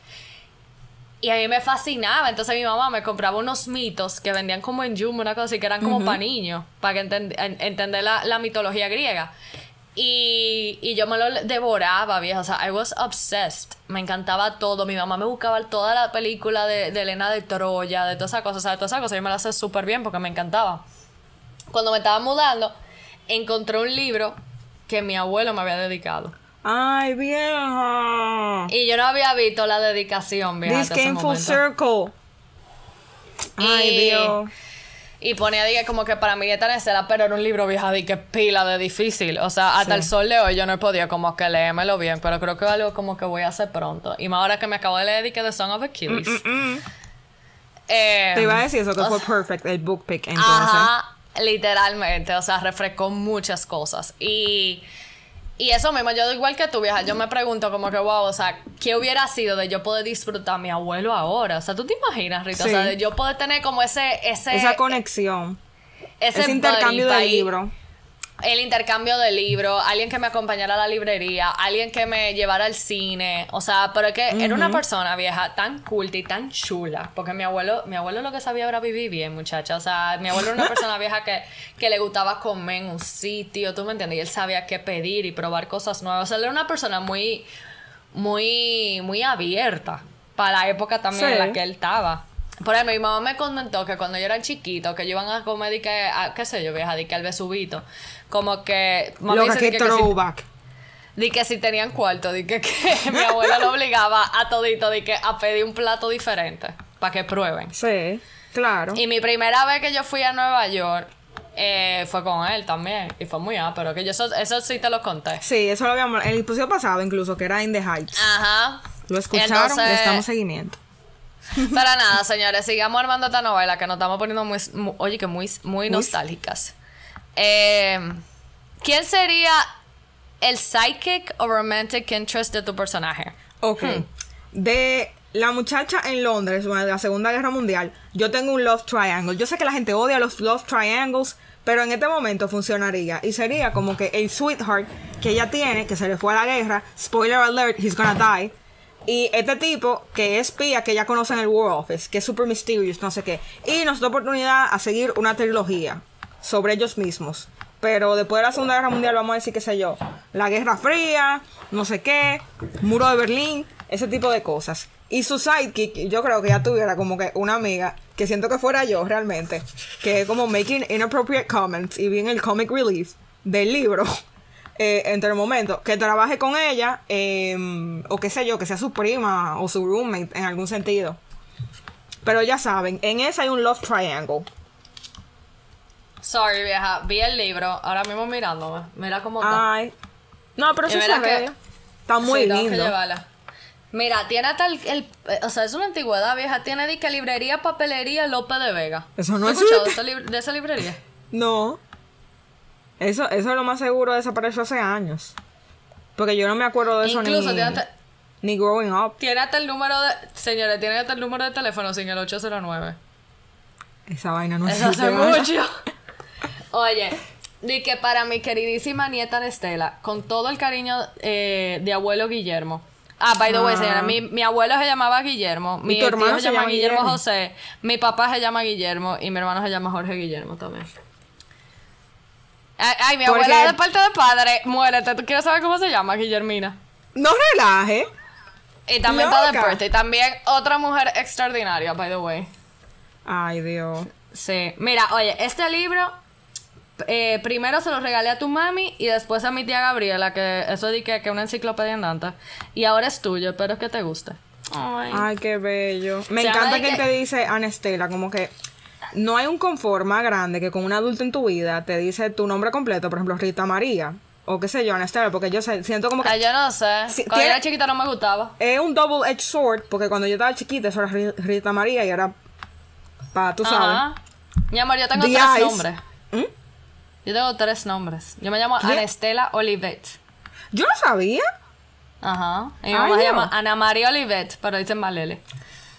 Y a mí me fascinaba. Entonces mi mamá me compraba unos mitos que vendían como en Jumbo, una cosa así, que eran como para niños, para que enten- en- entender la, la mitología griega. Y, y yo me lo devoraba, vieja. O sea, I was obsessed. Me encantaba todo. Mi mamá me buscaba toda la película de, de Elena de Troya, de todas esas cosas. O sea, de todas esas cosas yo me las sé súper bien porque me encantaba. Cuando me estaba mudando, encontré un libro que mi abuelo me había dedicado. Ay, vieja. Y yo no había visto la dedicación, vieja. This came full circle. Ay, Dios. Y ponía dije, como que para mí esta necesera, pero era un libro vieja que pila de difícil. O sea, hasta Sí. el sol de hoy yo no he podido como que leérmelo bien, pero creo que es algo como que voy a hacer pronto. Y más ahora que me acabo de leer que The Song of Achilles. Mm, Eh, Te iba a decir eso, que fue sea, perfect, el book pick, entonces. Ajá, literalmente, o sea, refrescó muchas cosas. Y, y eso mismo, yo igual que tú, vieja, yo me pregunto como que, wow, o sea, ¿qué hubiera sido de yo poder disfrutar a mi abuelo ahora? O sea, ¿tú te imaginas, Rita? O sea, de yo poder tener como ese... ese Esa conexión. ese Ese intercambio de pa' ir- libro. El intercambio de libros, alguien que me acompañara a la librería, alguien que me llevara al cine, o sea, pero es que era una persona vieja tan culta y tan chula, porque mi abuelo, mi abuelo lo que sabía era vivir bien, muchacha, o sea, mi abuelo era una persona vieja que, que le gustaba comer en un sitio, tú me entiendes, y él sabía qué pedir y probar cosas nuevas, o sea, él era una persona muy, muy, muy abierta para la época también en la que él estaba. Por ejemplo, mi mamá me comentó que cuando yo era chiquito, que iban a comer, y que, a- qué sé yo, vieja, di que al besubito, como que... mami Loca, dice que di que, si, throwback. di que si tenían cuarto, di que, que mi abuela lo obligaba a todito, di que a pedir un plato diferente, para que prueben. Sí, claro. Y mi primera vez que yo fui a Nueva York, eh, fue con él también, y fue muy pero que yo eso, eso sí te lo conté. Sí, eso lo habíamos. El episodio pasado, incluso, que era In the Heights. Ajá. Lo escucharon, le Entonces- estamos seguimiento. Para nada, señores, sigamos armando esta novela que nos estamos poniendo muy, mu- oye, que muy, muy nostálgicas. Eh, ¿Quién sería el psychic o romantic interest de tu personaje? Ok. Hmm. De la muchacha en Londres, bueno, de la Segunda Guerra Mundial, yo tengo un love triangle. Yo sé que la gente odia los love triangles, pero en este momento funcionaría. Y sería como que el sweetheart que ella tiene, que se le fue a la guerra, spoiler alert, he's gonna die. Y este tipo, que es espía, que ella conoce en el War Office, que es super mysterious, no sé qué. Y nos da oportunidad a seguir una trilogía sobre ellos mismos. Pero después de la Segunda Guerra Mundial, vamos a decir, qué sé yo, la Guerra Fría, no sé qué, Muro de Berlín, ese tipo de cosas. Y su sidekick, yo creo que ya tuviera como que una amiga, que siento que fuera yo realmente, que es como making inappropriate comments y bien el comic relief del libro. eh, entre el momento que trabaje con ella eh, o qué sé yo, que sea su prima o su roommate en algún sentido. Pero ya saben, en esa hay un love triangle. Sorry, vieja, vi el libro, ahora mismo mirándome. Mira cómo está. Ay. No, pero sí se ve. Está muy Sí, lindo. Mira, tiene hasta el, el- eh, O sea, es una antigüedad vieja. Tiene de que librería, papelería López de Vega. Eso no ¿Has es escuchado de esa librería? No. Eso, eso es lo más seguro desapareció hace años. Porque yo no me acuerdo de eso ni, tiene hasta, ni growing up. tiene hasta el número de. Señores, tiene hasta el número de teléfono sin el 809. Esa vaina no Eso existe, hace mucho. Oye, di que para mi queridísima nieta Estela, con todo el cariño eh, de abuelo Guillermo. Ah, by the way, Ah. señora, mi, mi abuelo se llamaba Guillermo, mi hermano se llama llama Guillermo, Guillermo. José, mi papá se llama Guillermo y mi hermano se llama Jorge Guillermo también. Ay, ay, mi Porque- abuela de parte de padre, muérete, ¿tú quieres saber cómo se llama Guillermina? No relaje. Y también está de Loca. birthday, también otra mujer extraordinaria, by the way. Ay, Dios. Sí, mira, oye, este libro eh, primero se lo regalé a tu mami y después a mi tía Gabriela, que eso di que que una enciclopedia andante. Y ahora es tuyo, espero que te guste. Ay. Ay, qué bello. Me encanta que que- te dice Anestela, como que no hay un confort más grande que con un adulto en tu vida te dice tu nombre completo, por ejemplo, Rita María, o qué sé yo, Anestela, porque yo sé- siento como que Ay, yo no sé. Cuando tiene- yo era chiquita no me gustaba. es un double-edged sword, porque cuando yo estaba chiquita eso era Ri- Rita María y era para tú sabes. Ajá. Mi amor, yo tengo The tres nombres. ¿Mm? Yo tengo tres nombres. Yo me llamo ¿Qué? Anestela Olivet. Yo no sabía. Ajá. Y mi Ay, mamá se llama Ana María Olivet, pero dicen Malele.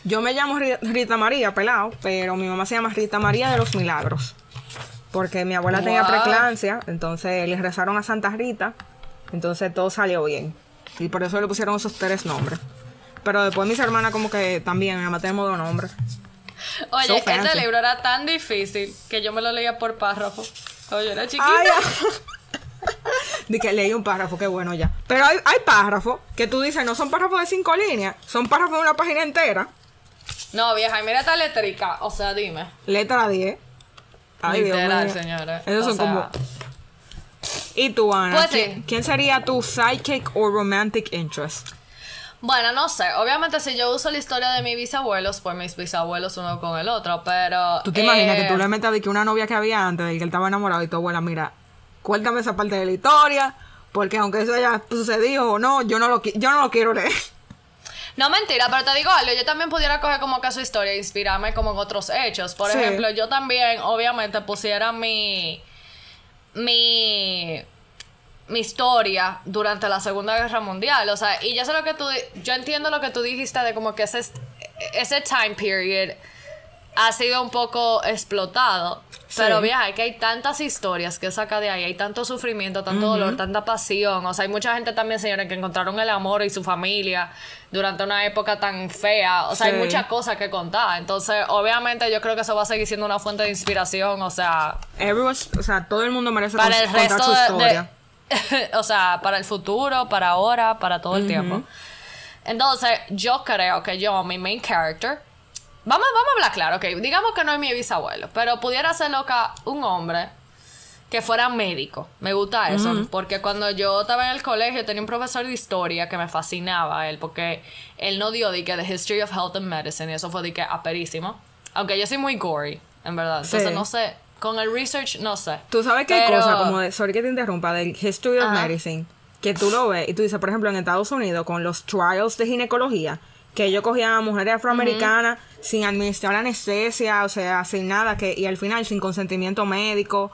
Yo me llamo Ri- Rita María, pelado, pero mi mamá se llama Rita María de los Milagros. Porque mi abuela tenía preclancia, entonces le rezaron a Santa Rita, entonces todo salió bien. Y por eso le pusieron esos tres nombres. Pero después mis hermanas como que también, mi mamá tenemos dos nombres. Oye, So este libro era tan difícil que yo me lo leía por párrafo. Oye, era chiquita. Ay, de que leí un párrafo, qué bueno ya. Pero hay, hay párrafos que tú dices, no son párrafos de cinco líneas, son párrafos de una página entera. No, vieja, y mira esta letrica. O sea, dime. Letra 10. Ay, Dios Literal, mío. señores. Esos O son sea, como... ¿Y tú, Ana? Pues ¿Quién, sí. quién sería tu sidekick o romantic interest? Bueno, no sé. Obviamente, si yo uso la historia de mis bisabuelos, pues mis bisabuelos uno con el otro, pero. ¿Tú te imaginas eh, que tú le metas de que una novia que había antes, de que él estaba enamorado y tu abuela, mira, cuéntame esa parte de la historia, porque aunque eso haya sucedido o no, yo no lo, yo no lo quiero leer. No, mentira, pero te digo algo, yo también pudiera coger como que su historia e inspirarme como en otros hechos. Por Sí. ejemplo, yo también, obviamente, pusiera mi. mi. mi historia durante la Segunda Guerra Mundial. O sea, y yo sé lo que tú. Yo entiendo lo que tú dijiste de como que ese, ese time period ha sido un poco explotado. Sí. Pero vieja, es que hay tantas historias que saca de ahí, hay tanto sufrimiento, tanto dolor, tanta pasión. O sea, hay mucha gente también, señores, que encontraron el amor y su familia durante una época tan fea. O sea, Sí. hay muchas cosas que contar. Entonces, obviamente, yo creo que eso va a seguir siendo una fuente de inspiración. O sea, Everyone- o sea, todo el mundo merece para el contar resto su historia. de- o sea, para el futuro, para ahora, para todo el tiempo. Entonces, yo creo que yo, mi main character, vamos, vamos a hablar claro, ok, digamos que no es mi bisabuelo, pero pudiera ser loca un hombre que fuera médico. Me gusta eso, porque cuando yo estaba en el colegio tenía un profesor de historia que me fascinaba él, porque él no dio de que The History of Health and Medicine, y eso fue de que aperísimo. Aunque yo soy muy gory, en verdad. Entonces, Sí. no sé, con el research, no sé. Tú sabes hay Pero- cosas como de, sorry que te interrumpa, del History of Ajá. Medicine, que tú lo ves y tú dices, por ejemplo, en Estados Unidos, con los trials de ginecología, que ellos cogían a mujeres afroamericanas sin administrar anestesia, o sea, sin nada, que y al final sin consentimiento médico.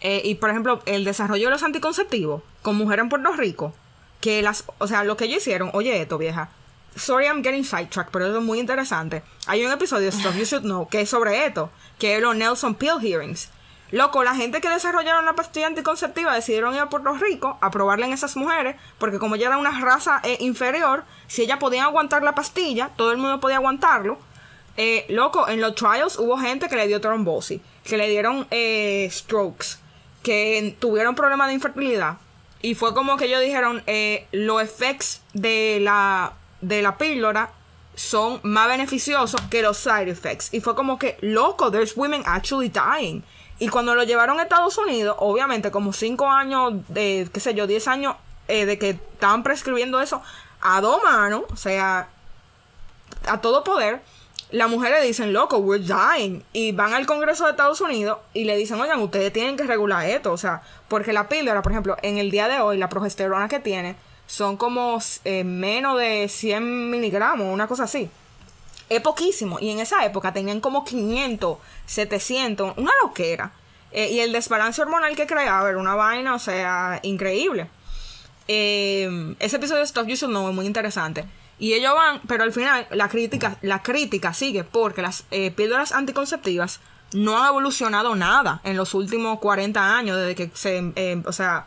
Eh, y por ejemplo, el desarrollo de los anticonceptivos con mujeres en Puerto Rico, que las, o sea, lo que ellos hicieron, oye esto, vieja. Sorry, I'm getting sidetracked, pero eso es muy interesante. Hay un episodio de Stuff You Should Know que es sobre esto, que es los Nelson Pill Hearings. Loco, la gente que desarrollaron la pastilla anticonceptiva decidieron ir a Puerto Rico a probarla en esas mujeres, porque como ya era una raza eh, inferior, si ellas podían aguantar la pastilla, todo el mundo podía aguantarlo. Eh, loco, en los trials hubo gente que le dio trombosis, que le dieron eh, strokes, que tuvieron problemas de infertilidad. Y fue como que ellos dijeron, eh, los efectos de la, de la píldora son más beneficiosos que los side effects. Y fue como que, loco, there's women actually dying. Y cuando lo llevaron a Estados Unidos, obviamente como 5 años, de, qué sé yo, 10 años de que estaban prescribiendo eso a dos manos, o sea, a todo poder, las mujeres dicen, loco, we're dying. Y van al Congreso de Estados Unidos y le dicen, oigan, ustedes tienen que regular esto. O sea, porque la píldora, por ejemplo, en el día de hoy, la progesterona que tiene son como eh, menos de 100 miligramos, una cosa así. Es poquísimo. Y en esa época tenían como 500, 700, una loquera. Eh, y el desbalance hormonal que creaba era una vaina, o sea, increíble. Eh, ese episodio de Stuff You Should Know es muy interesante. Y ellos van, pero al final la crítica, la crítica sigue porque las eh, píldoras anticonceptivas no han evolucionado nada en los últimos 40 años desde que se, eh, o sea,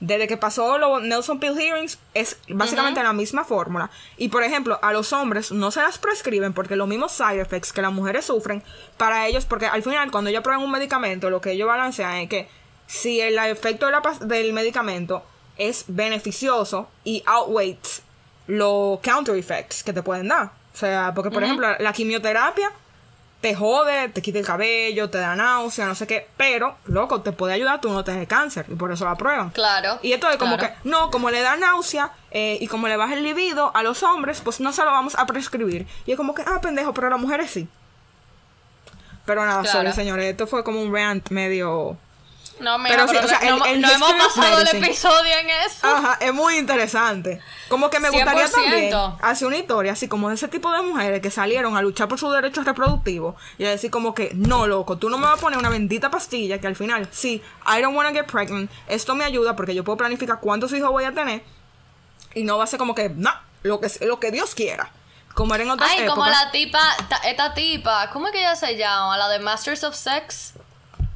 desde que pasó los Nelson Pill Hearings es básicamente la misma fórmula. Y por ejemplo, a los hombres no se las prescriben porque los mismos side effects que las mujeres sufren para ellos, porque al final cuando ellos prueban un medicamento, lo que ellos balancean es que si el efecto de la pas- del medicamento es beneficioso y outweighs los counter effects que te pueden dar. O sea, porque por ejemplo, la quimioterapia te jode, te quita el cabello, te da náusea, no sé qué, pero, loco, te puede ayudar tú no tener cáncer y por eso la prueban. Claro. Y esto es como claro. que, no, como le da náusea eh, y como le baja el libido a los hombres, pues no se lo vamos a prescribir. Y es como que, ah, pendejo, pero a las mujeres sí. Pero nada, Claro. sorry, señores, esto fue como un rant medio... No, mira, pero, sí, o sea, no, el- el no hemos pasado el episodio en eso. Ajá, es muy interesante. Como que me gustaría 100%. también hacer una historia así como de ese tipo de mujeres que salieron a luchar por sus derechos reproductivos y a decir como que, no, loco, tú no me vas a poner una bendita pastilla que al final, sí, I don't want to get pregnant, esto me ayuda porque yo puedo planificar cuántos hijos voy a tener y no va a ser como que, no, lo que, lo que Dios quiera. Como era en otras Ay, como la tipa, ta- esta tipa, ¿cómo es que ella se llama? La de Masters of Sex.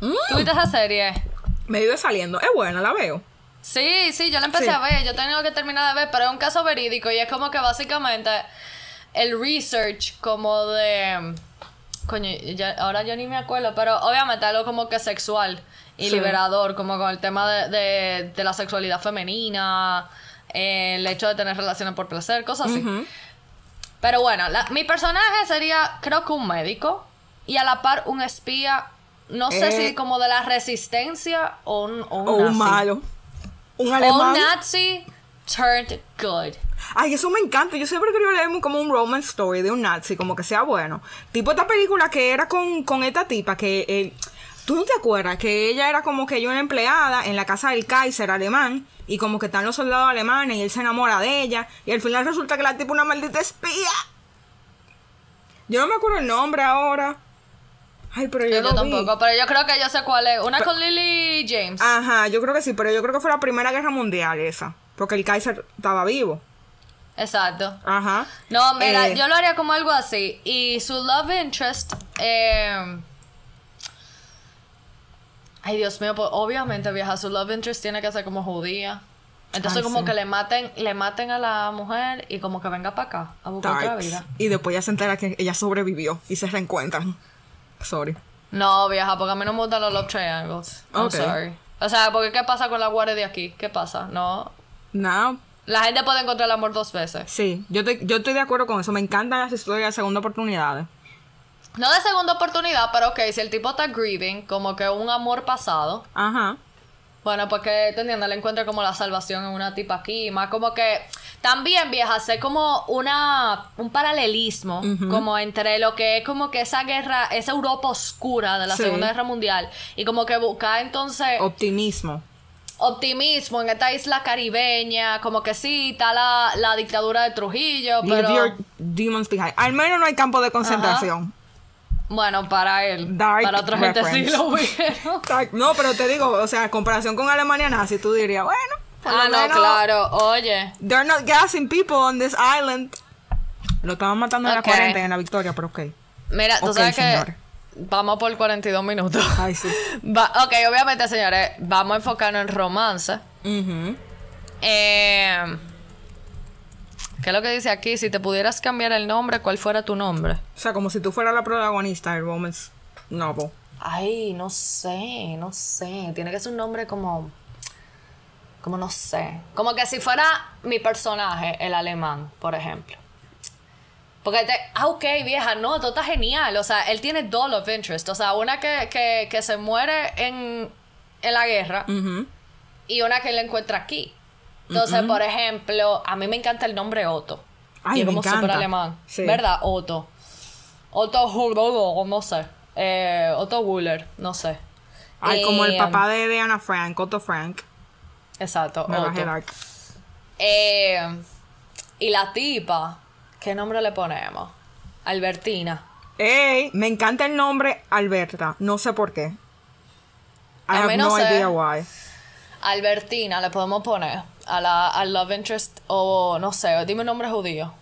Mm. ¿Tú viste esa serie? Me vive saliendo. Es buena, la veo. Sí, sí, yo la empecé Sí. a ver, yo tengo que terminar de ver, pero es un caso verídico y es como que básicamente el research como de... Coño, ya- ahora yo ni me acuerdo, pero obviamente algo como que sexual y Sí. liberador, como con el tema de, de, de la sexualidad femenina, eh, el hecho de tener relaciones por placer, cosas así. Pero bueno, la- mi personaje sería, creo que un médico y a la par un espía, no sé Eh. si como de la resistencia o un, o un O un malo. Un O alemán. un nazi turned good. Ay, eso me encanta. Yo siempre quería leerme como un romance story de un nazi, como que sea bueno. Tipo esta película que era con, con esta tipa que... eh, ¿Tú no te acuerdas? Que ella era como que yo una empleada en la casa del Kaiser alemán y como que están los soldados alemanes y él se enamora de ella y al final resulta que la tipa una maldita espía. Yo no me acuerdo el nombre ahora. Ay, pero yo, Yo, vi. tampoco, pero yo creo que yo sé cuál es. Una con Lily James. Ajá, yo creo que sí, pero yo creo que fue la Primera Guerra Mundial esa. Porque el Kaiser estaba vivo. Exacto. Ajá. No, mira, Eh, yo lo haría como algo así. Y su love interest. eh, Ay, Dios mío, pues obviamente, vieja, su love interest tiene que ser como judía. Entonces, Ay, como sí. que le maten, le maten a la mujer y como que venga para acá a buscar otra vida. Y después ya se entera que ella sobrevivió y se reencuentran. Sorry. No, vieja, porque a mí no me gustan los love triangles. I'm Ok. sorry. O sea, porque ¿qué pasa con la guardia de aquí? ¿Qué pasa? No. No, La gente puede encontrar el amor dos veces. sí, yo estoy, yo estoy de acuerdo con eso. Me encantan las historias de segunda oportunidades. No de segunda oportunidad, pero ok, si el tipo está grieving, como que un amor pasado, Ajá. bueno, pues que te entiendes, le encuentra como la salvación en una tipa aquí, más como que también vieja, hacer como una un paralelismo como entre lo que es como que esa guerra, esa Europa oscura de la Sí. Segunda Guerra Mundial y como que buscar entonces Optimismo. optimismo en esta isla caribeña, como que sí, está la, la dictadura de Trujillo, Leave pero your demons behind. Al menos no hay campo de concentración. bueno, para él, Dark para otra gente sí lo vieron. No, pero te digo, o sea, en comparación con Alemania nazi, tú dirías, bueno, por Ah, no, menos, claro, oye. They're not gassing people on this island. Lo estaban matando en Ok. la 40 en la victoria, pero ok. Mira, tú sabes que señor. vamos por 42 minutos. Ay, sí. Va- ok, obviamente, señores, vamos a enfocarnos en romance. Ujú. Eh, ¿Qué es lo que dice aquí? Si te pudieras cambiar el nombre, ¿cuál fuera tu nombre? O sea, como si tú fueras la protagonista del romance novel. Ay, no sé, no sé. Tiene que ser un nombre como. Como no sé. Como que si fuera mi personaje, el alemán, por ejemplo. Porque te. Ah, ok, vieja, no, todo está genial. O sea, él tiene dos of interest. O sea, una que, que, que se muere en, en la guerra y una que él encuentra aquí. Entonces, por ejemplo, a mí me encanta el nombre Otto. Ay, y es como súper alemán. Sí. ¿Verdad? Otto. Otto Huller, no sé. Eh, Otto Wuller, no sé. Ay, como el Eh, papá de, de Anna Frank, Otto Frank. Exacto, Me. Eh, y la tipa, ¿qué nombre le ponemos? Albertina. Ey, me encanta el nombre Alberta. No sé por qué. I A have no sé. idea why. Albertina le podemos poner a la al love interest o no sé, dime un nombre judío.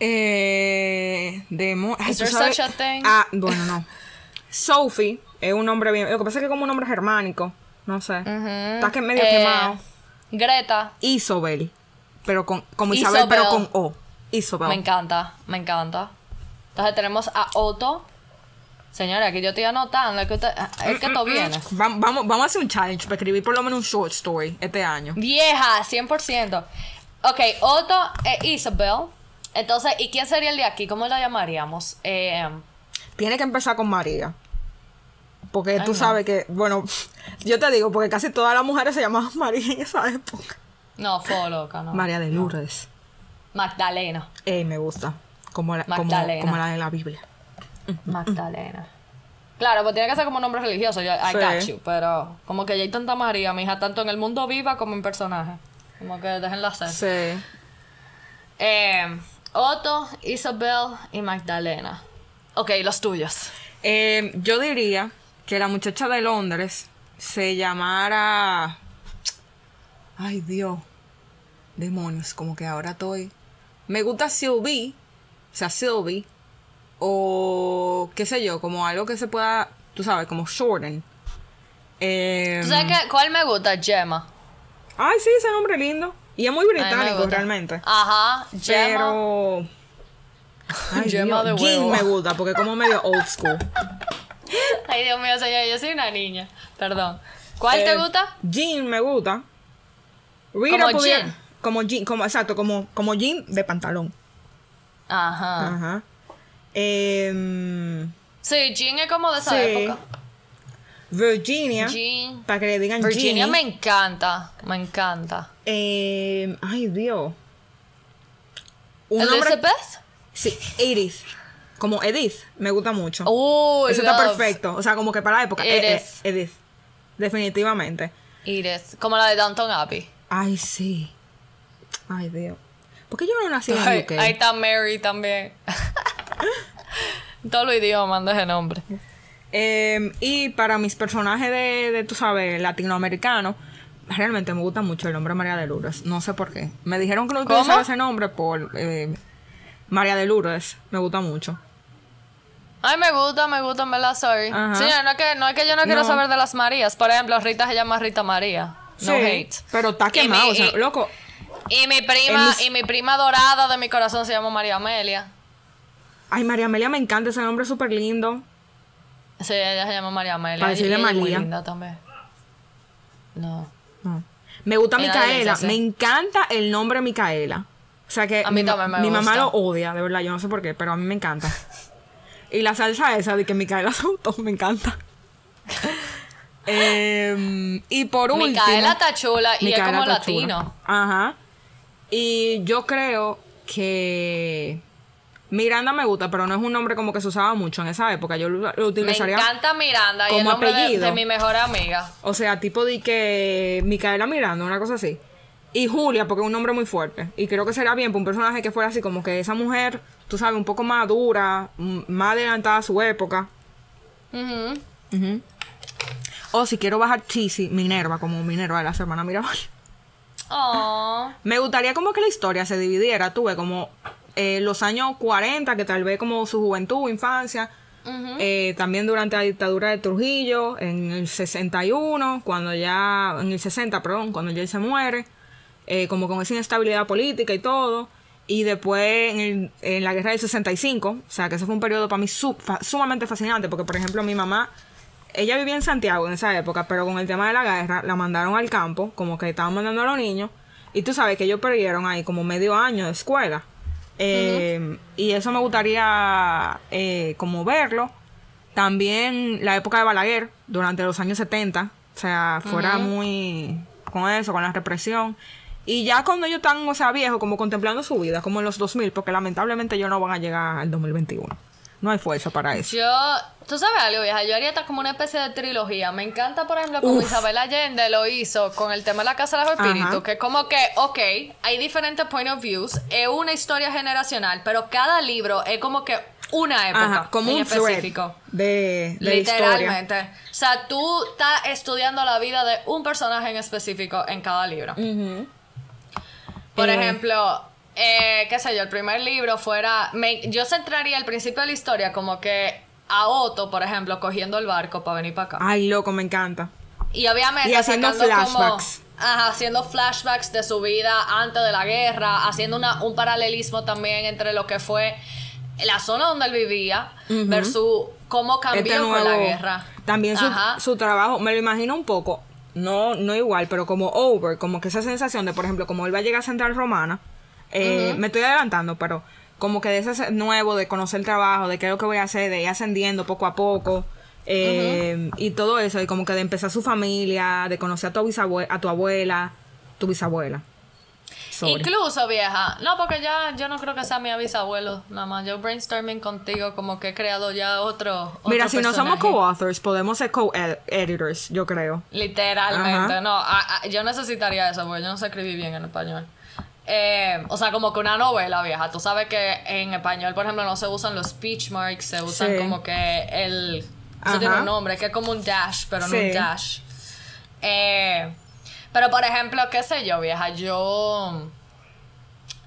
Eh, demo. Ay, Is ¿tú there such a thing? Ah, bueno, no. Sophie es un nombre bien. Lo que pasa es que como un nombre germánico. No sé. Está que medio Eh, quemado. Greta, Isobel. Pero con, como Isabel, pero con O. Isobel. me encanta, me encanta. Entonces tenemos a Otto. Señora, aquí yo estoy anotando, es que, usted- es que esto viene. Va- vamos, vamos a hacer un challenge para escribir por lo menos un short story este año. Vieja, 100%. Ok, Otto e Isabel. Entonces, ¿y quién sería el de aquí? ¿Cómo la llamaríamos? Eh, Tiene que empezar con María. Porque Ay, tú no. sabes que, bueno, yo te digo, porque casi todas las mujeres se llamaban María en esa época. no, fue loca, no. María de Lourdes. Magdalena. Ey, me gusta. Como la, como, Magdalena. como la de la Biblia. Magdalena. Claro, pues tiene que ser como un nombre religioso, yo, I Sí. got you, pero como que ya hay tanta María, mi hija, tanto en el mundo viva como en personaje. Como que déjenla ser. Sí. Eh, Otto, Isabel y Magdalena. Ok, los tuyos. Eh, yo diría que la muchacha de Londres se llamara. Ay, Dios. Demonios, como que ahora estoy. Me gusta Sylvie, o sea, Sylvie, o qué sé yo, como algo que se pueda, tú sabes, como shorten. Eh, ¿Tú sabes qué? cuál me gusta? Gemma. Ay, sí, ese nombre lindo. Y es muy británico realmente. Ajá, Gemma. Pero. Ay, Gemma Dios, de Jean huevo. me gusta porque es como medio old school. Ay, Dios mío, señor, yo soy una niña. Perdón. ¿Cuál te Eh, gusta? Jean me gusta. Rita Como jean. Como jean, como, exacto, como, como jean de pantalón. Ajá. Ajá. Em, Sí, Jean es como de esa Sí. época. Virginia. Jean. Para que le digan Virginia Jeannie. me encanta, me encanta. Em, ay, Dios. Un nombre. Elizabeth. Sí, Edith. Como Edith. Me gusta mucho. Oh, Eso está perfecto. O sea, como que para la época. eh, eh, Edith. Edith. Definitivamente. Edith, como la de Downton Abbey. Ay, sí. Ay, Dios. ¿Por qué yo no nací en UK? ahí está Mary también. Todos los idiomas de ese nombre. Eh, y para mis personajes de, de, tú sabes, latinoamericanos, realmente me gusta mucho el nombre María de Lourdes. No sé por qué. Me dijeron que no utilizaba ese nombre por eh, María de Lourdes. Me gusta mucho. Ay, me gusta, me gusta, verdad, sorry. Ajá. Sí, no es, que, no es que yo no quiero No. saber de las Marías. Por ejemplo, Rita se llama Rita María. No Sí, hate. Pero está quemado. mi- o sea, y- loco. Y mi prima, mis- y mi prima dorada de mi corazón se llama María Amelia. Ay, María Amelia me encanta ese nombre súper lindo. Sí, ella se llama María Amelia. Para decirle es muy María. linda también. No. No. Me gusta Micaela. Me encanta el nombre Micaela. O sea que A mí mi, ma- también me mi mamá lo odia, de verdad. Yo no sé por qué, pero a mí me encanta. y la salsa esa de que Micaela Soto me encanta. Em, y por último. Micaela está chula y Micaela es como latino. Ajá. Y yo creo que Miranda me gusta, pero no es un nombre como que se usaba mucho en esa época. Yo lo, lo Me utilizaría. encanta Miranda y el como nombre de, apellido. de mi mejor amiga. O sea, tipo de que Micaela Miranda, una cosa así. Y Julia, porque es un nombre muy fuerte. Y creo que sería bien para un personaje que fuera así, como que esa mujer, tú sabes, un poco más dura, más adelantada a su época. Ujú. Ujú. O si quiero bajar cheesy, Minerva, como Minerva de la hermana Mirabal. Aw. Me gustaría como que la historia se dividiera, tuve como eh, los años 40, que tal vez como su juventud, infancia. Eh, también durante la dictadura de Trujillo, en el 61, cuando ya, en el 60, perdón, cuando ya él se muere, eh, como con esa inestabilidad política y todo. Y después en, el- en la guerra del 65, o sea que ese fue un periodo para mí su- fa- sumamente fascinante, porque por ejemplo mi mamá, ella vivía en Santiago en esa época, pero con el tema de la guerra la mandaron al campo, como que estaban mandando a los niños, y tú sabes que ellos perdieron ahí como medio año de escuela. Eh, Y eso me gustaría eh, como verlo. También la época de Balaguer, durante los años 70, o sea, fuera muy con eso, con la represión. Y ya cuando ellos están, o sea, viejos, como contemplando su vida, como en los 2000, porque lamentablemente ellos no van a llegar al 2021. No hay fuerza para eso. Yo, tú sabes algo, vieja, yo haría hasta como una especie de trilogía. Me encanta, por ejemplo, como Uf. Isabel Allende lo hizo con el tema de la Casa de los Espíritus, que es como que, ok, hay diferentes point of views, es una historia generacional, pero cada libro es como que una época Ajá, como en un específico. de, de historia. Literalmente. O sea, tú estás estudiando la vida de un personaje en específico en cada libro. Ujú. Por Eh. ejemplo, eh, qué sé yo, el primer libro fuera. me- yo centraría el principio de la historia como que a Otto, por ejemplo, cogiendo el barco para venir para acá. Ay, loco, me encanta. Y obviamente Y haciendo sacando como- flashbacks. ajá, haciendo flashbacks de su vida antes de la guerra, haciendo una, un paralelismo también entre lo que fue la zona donde él vivía versus cómo cambió Este con la guerra. También su trabajo, me lo imagino un poco, no, no igual, pero como over, como que esa sensación de, por ejemplo, como él va a llegar a Central Romana, eh, me estoy adelantando, pero como que de ese se- nuevo, de conocer el trabajo, de qué es lo que voy a hacer, de ir ascendiendo poco a poco, eh, y todo eso, y como que de empezar su familia, de conocer a tu, a tu abuela, tu bisabuela. Incluso, vieja. No, porque ya yo no creo que sea mi bisabuelo. Nada más. Yo brainstorming contigo, como que he creado ya otro. otro Mira, si no somos co-authors, podemos ser co-editors, yo creo. Literalmente, Ajá. no. a- a- yo necesitaría eso, porque yo no sé escribir bien en español. Eh, o sea, como que una novela vieja. Tú sabes que en español, por ejemplo, no se usan los speech marks, se usan Sí. como que el. Eso Ajá. tiene un nombre, que es como un dash, pero no un dash. Eh, pero por ejemplo, qué sé yo, vieja, yo.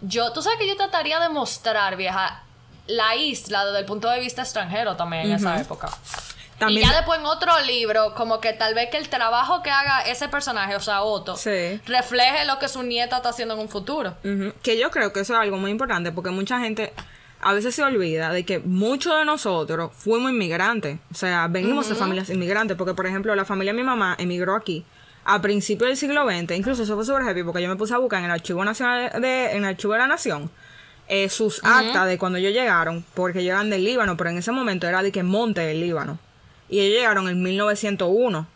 Yo, tú sabes que yo trataría de mostrar, vieja, la isla desde el punto de vista extranjero también en esa época. También Y ya después en otro libro, como que tal vez que el trabajo que haga ese personaje, o sea, Otto, Sí. refleje lo que su nieta está haciendo en un futuro. Que yo creo que eso es algo muy importante porque mucha gente a veces se olvida de que muchos de nosotros fuimos inmigrantes. O sea, venimos de familias inmigrantes. Porque, por ejemplo, la familia de mi mamá emigró aquí a principios del siglo XX. Incluso eso fue súper heavy porque yo me puse a buscar en el Archivo Nacional de, en el Archivo de la Nación eh, sus actas de cuando ellos llegaron, porque ellos eran del Líbano, pero en ese momento era de que Monte del Líbano. Y ellos llegaron en 1901.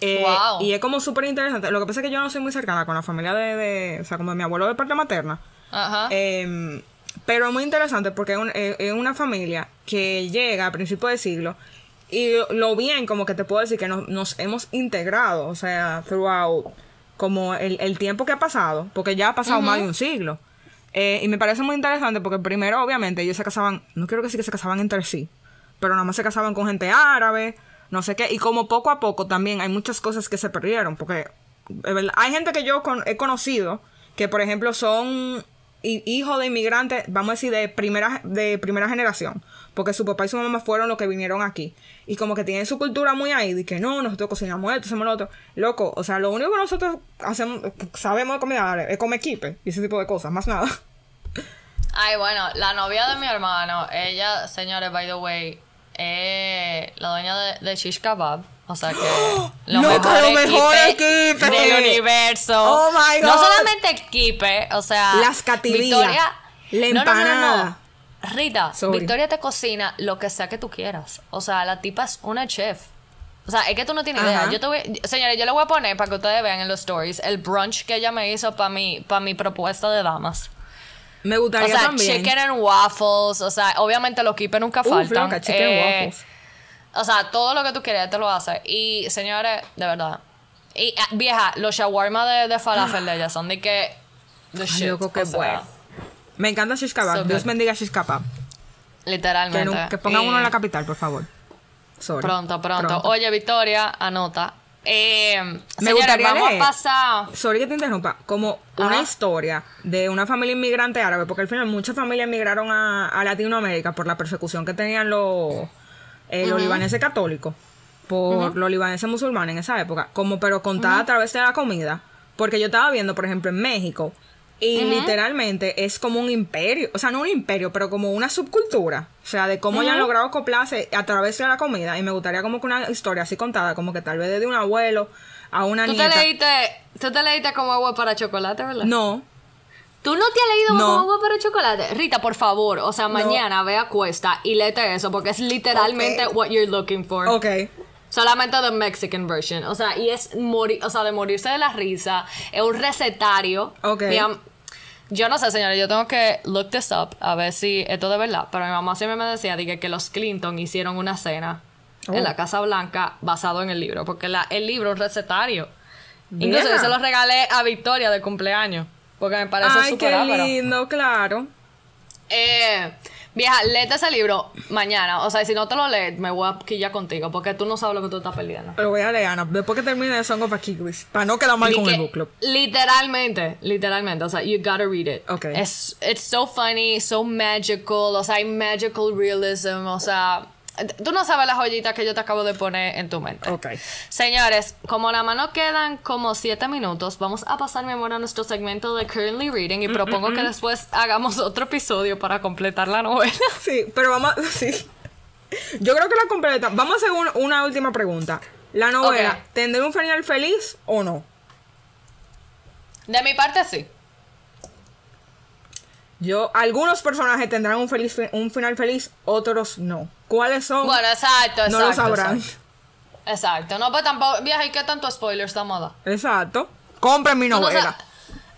Eh, Wow. Y es como súper interesante. Lo que pasa es que yo no soy muy cercana con la familia de, de- o sea, como de mi abuelo de parte materna. Ajá. Eh, pero es muy interesante porque es, un- es- es una familia que llega a principios de siglo y lo bien como que te puedo decir que nos, nos hemos integrado, o sea, throughout como el, el tiempo que ha pasado, porque ya ha pasado más de un siglo. Eh, y me parece muy interesante porque primero, obviamente, ellos se casaban, no quiero decir que se casaban entre sí, pero nada más se casaban con gente árabe, no sé qué, y como poco a poco también hay muchas cosas que se perdieron, porque hay gente que yo con- he conocido que, por ejemplo, son hi- hijos de inmigrantes, vamos a decir, de primera, de primera generación, porque su papá y su mamá fueron los que vinieron aquí, y como que tienen su cultura muy ahí, de que no, nosotros cocinamos esto, hacemos lo otro, loco, o sea, lo único que nosotros hacemos, sabemos de comida es comer kipe y ese tipo de cosas, más nada. Ay, bueno, la novia de mi hermano, ella, señores, by the way, es la dueña de, de Shish Kebab. O sea que lo Loca, lo mejor equipe. del universo. Oh my No God. solamente equipe, o sea, Las cativillas, Victoria, la No, no, no, no, no. empanada. Rita, Sorry. Victoria te cocina lo que sea que tú quieras. O sea, la tipa es una chef. O sea, es que tú no tienes idea. Yo te voy, señores, yo le voy a poner para que ustedes vean en los stories el brunch que ella me hizo para mi, para mi propuesta de damas. Me O gustaría sea, también. chicken and waffles. O sea, obviamente los kippes nunca Uf, faltan. loca, chicken Eh, waffles. O sea, todo lo que tú quieras te lo hace. Y señores, de verdad. Y ah, vieja, los shawarma de, de falafel de ella son de que. The shit. loco, qué o sea, bueno. Me encanta shish kebab. So Dios bendiga shish kebab. Que, Literalmente. no- que pongan Y uno en la capital, por favor. Sorry. Pronto, pronto, Oye, Victoria, anota. Eh, Me señores, gustaría vamos leer. a pasar. Sorry que te interrumpa. Como una historia de una familia inmigrante árabe, porque al final muchas familias emigraron a, a Latinoamérica por la persecución que tenían los, eh, los libaneses católicos, por los libaneses musulmanes en esa época, como pero contada a través de la comida. Porque yo estaba viendo, por ejemplo, en México, y literalmente es como un imperio, o sea, no un imperio, pero como una subcultura, o sea, de cómo ya han logrado acoplarse a través de la comida. Y me gustaría como que una historia así contada, como que tal vez desde un abuelo a una Tú nieta. te leíste, tú te leíste como agua para chocolate, ¿verdad? No, ¿Tú no te has leído No. como agua para chocolate? Rita, por favor, o sea, mañana ve a Cuesta y léete eso, porque es literalmente what you're looking for. ok. Solamente the Mexican version. O sea, y es morir, o sea, de morirse de la risa. Es un recetario. Ok. Mi am- yo no sé, señores, yo tengo que look this up a ver si esto de verdad. Pero mi mamá siempre me decía dije, que los Clinton hicieron una cena Oh. en la Casa Blanca basado en el libro. Porque la- el libro es recetario. Incluso yo se lo regalé a Victoria de cumpleaños. Porque me parece Ay, súper qué ápero. lindo, claro. Eh, vieja, léete ese libro mañana. O sea, si no te lo lees, me voy a quillar contigo. Porque tú no sabes lo que tú estás perdiendo. Lo voy a leer, Ana, después que termine de Song of Achilles, para no quedar mal con que- el book club. Literalmente, literalmente. O sea, you gotta read it. Ok. Es it's so funny, so magical. O sea, hay magical realism. O sea, tú no sabes la joyita que yo te acabo de poner en tu mente. Ok. Señores, como la mano quedan como siete minutos, vamos a pasar, mi amor, a nuestro segmento de Currently Reading y propongo que después hagamos otro episodio para completar la novela. Sí, pero vamos a... Sí. Yo creo que la completa. Vamos a hacer un- una última pregunta. ¿La novela Ok. tendrá un final feliz o no? De mi parte, sí. Yo, algunos personajes tendrán un, feliz, un final feliz, otros no. ¿Cuáles son? Bueno, exacto, exacto. no lo sabrán. Exacto. Exacto. No, pues tampoco, vieja, ¿y qué tanto spoilers estamos a dar? Exacto. Compren mi no novela.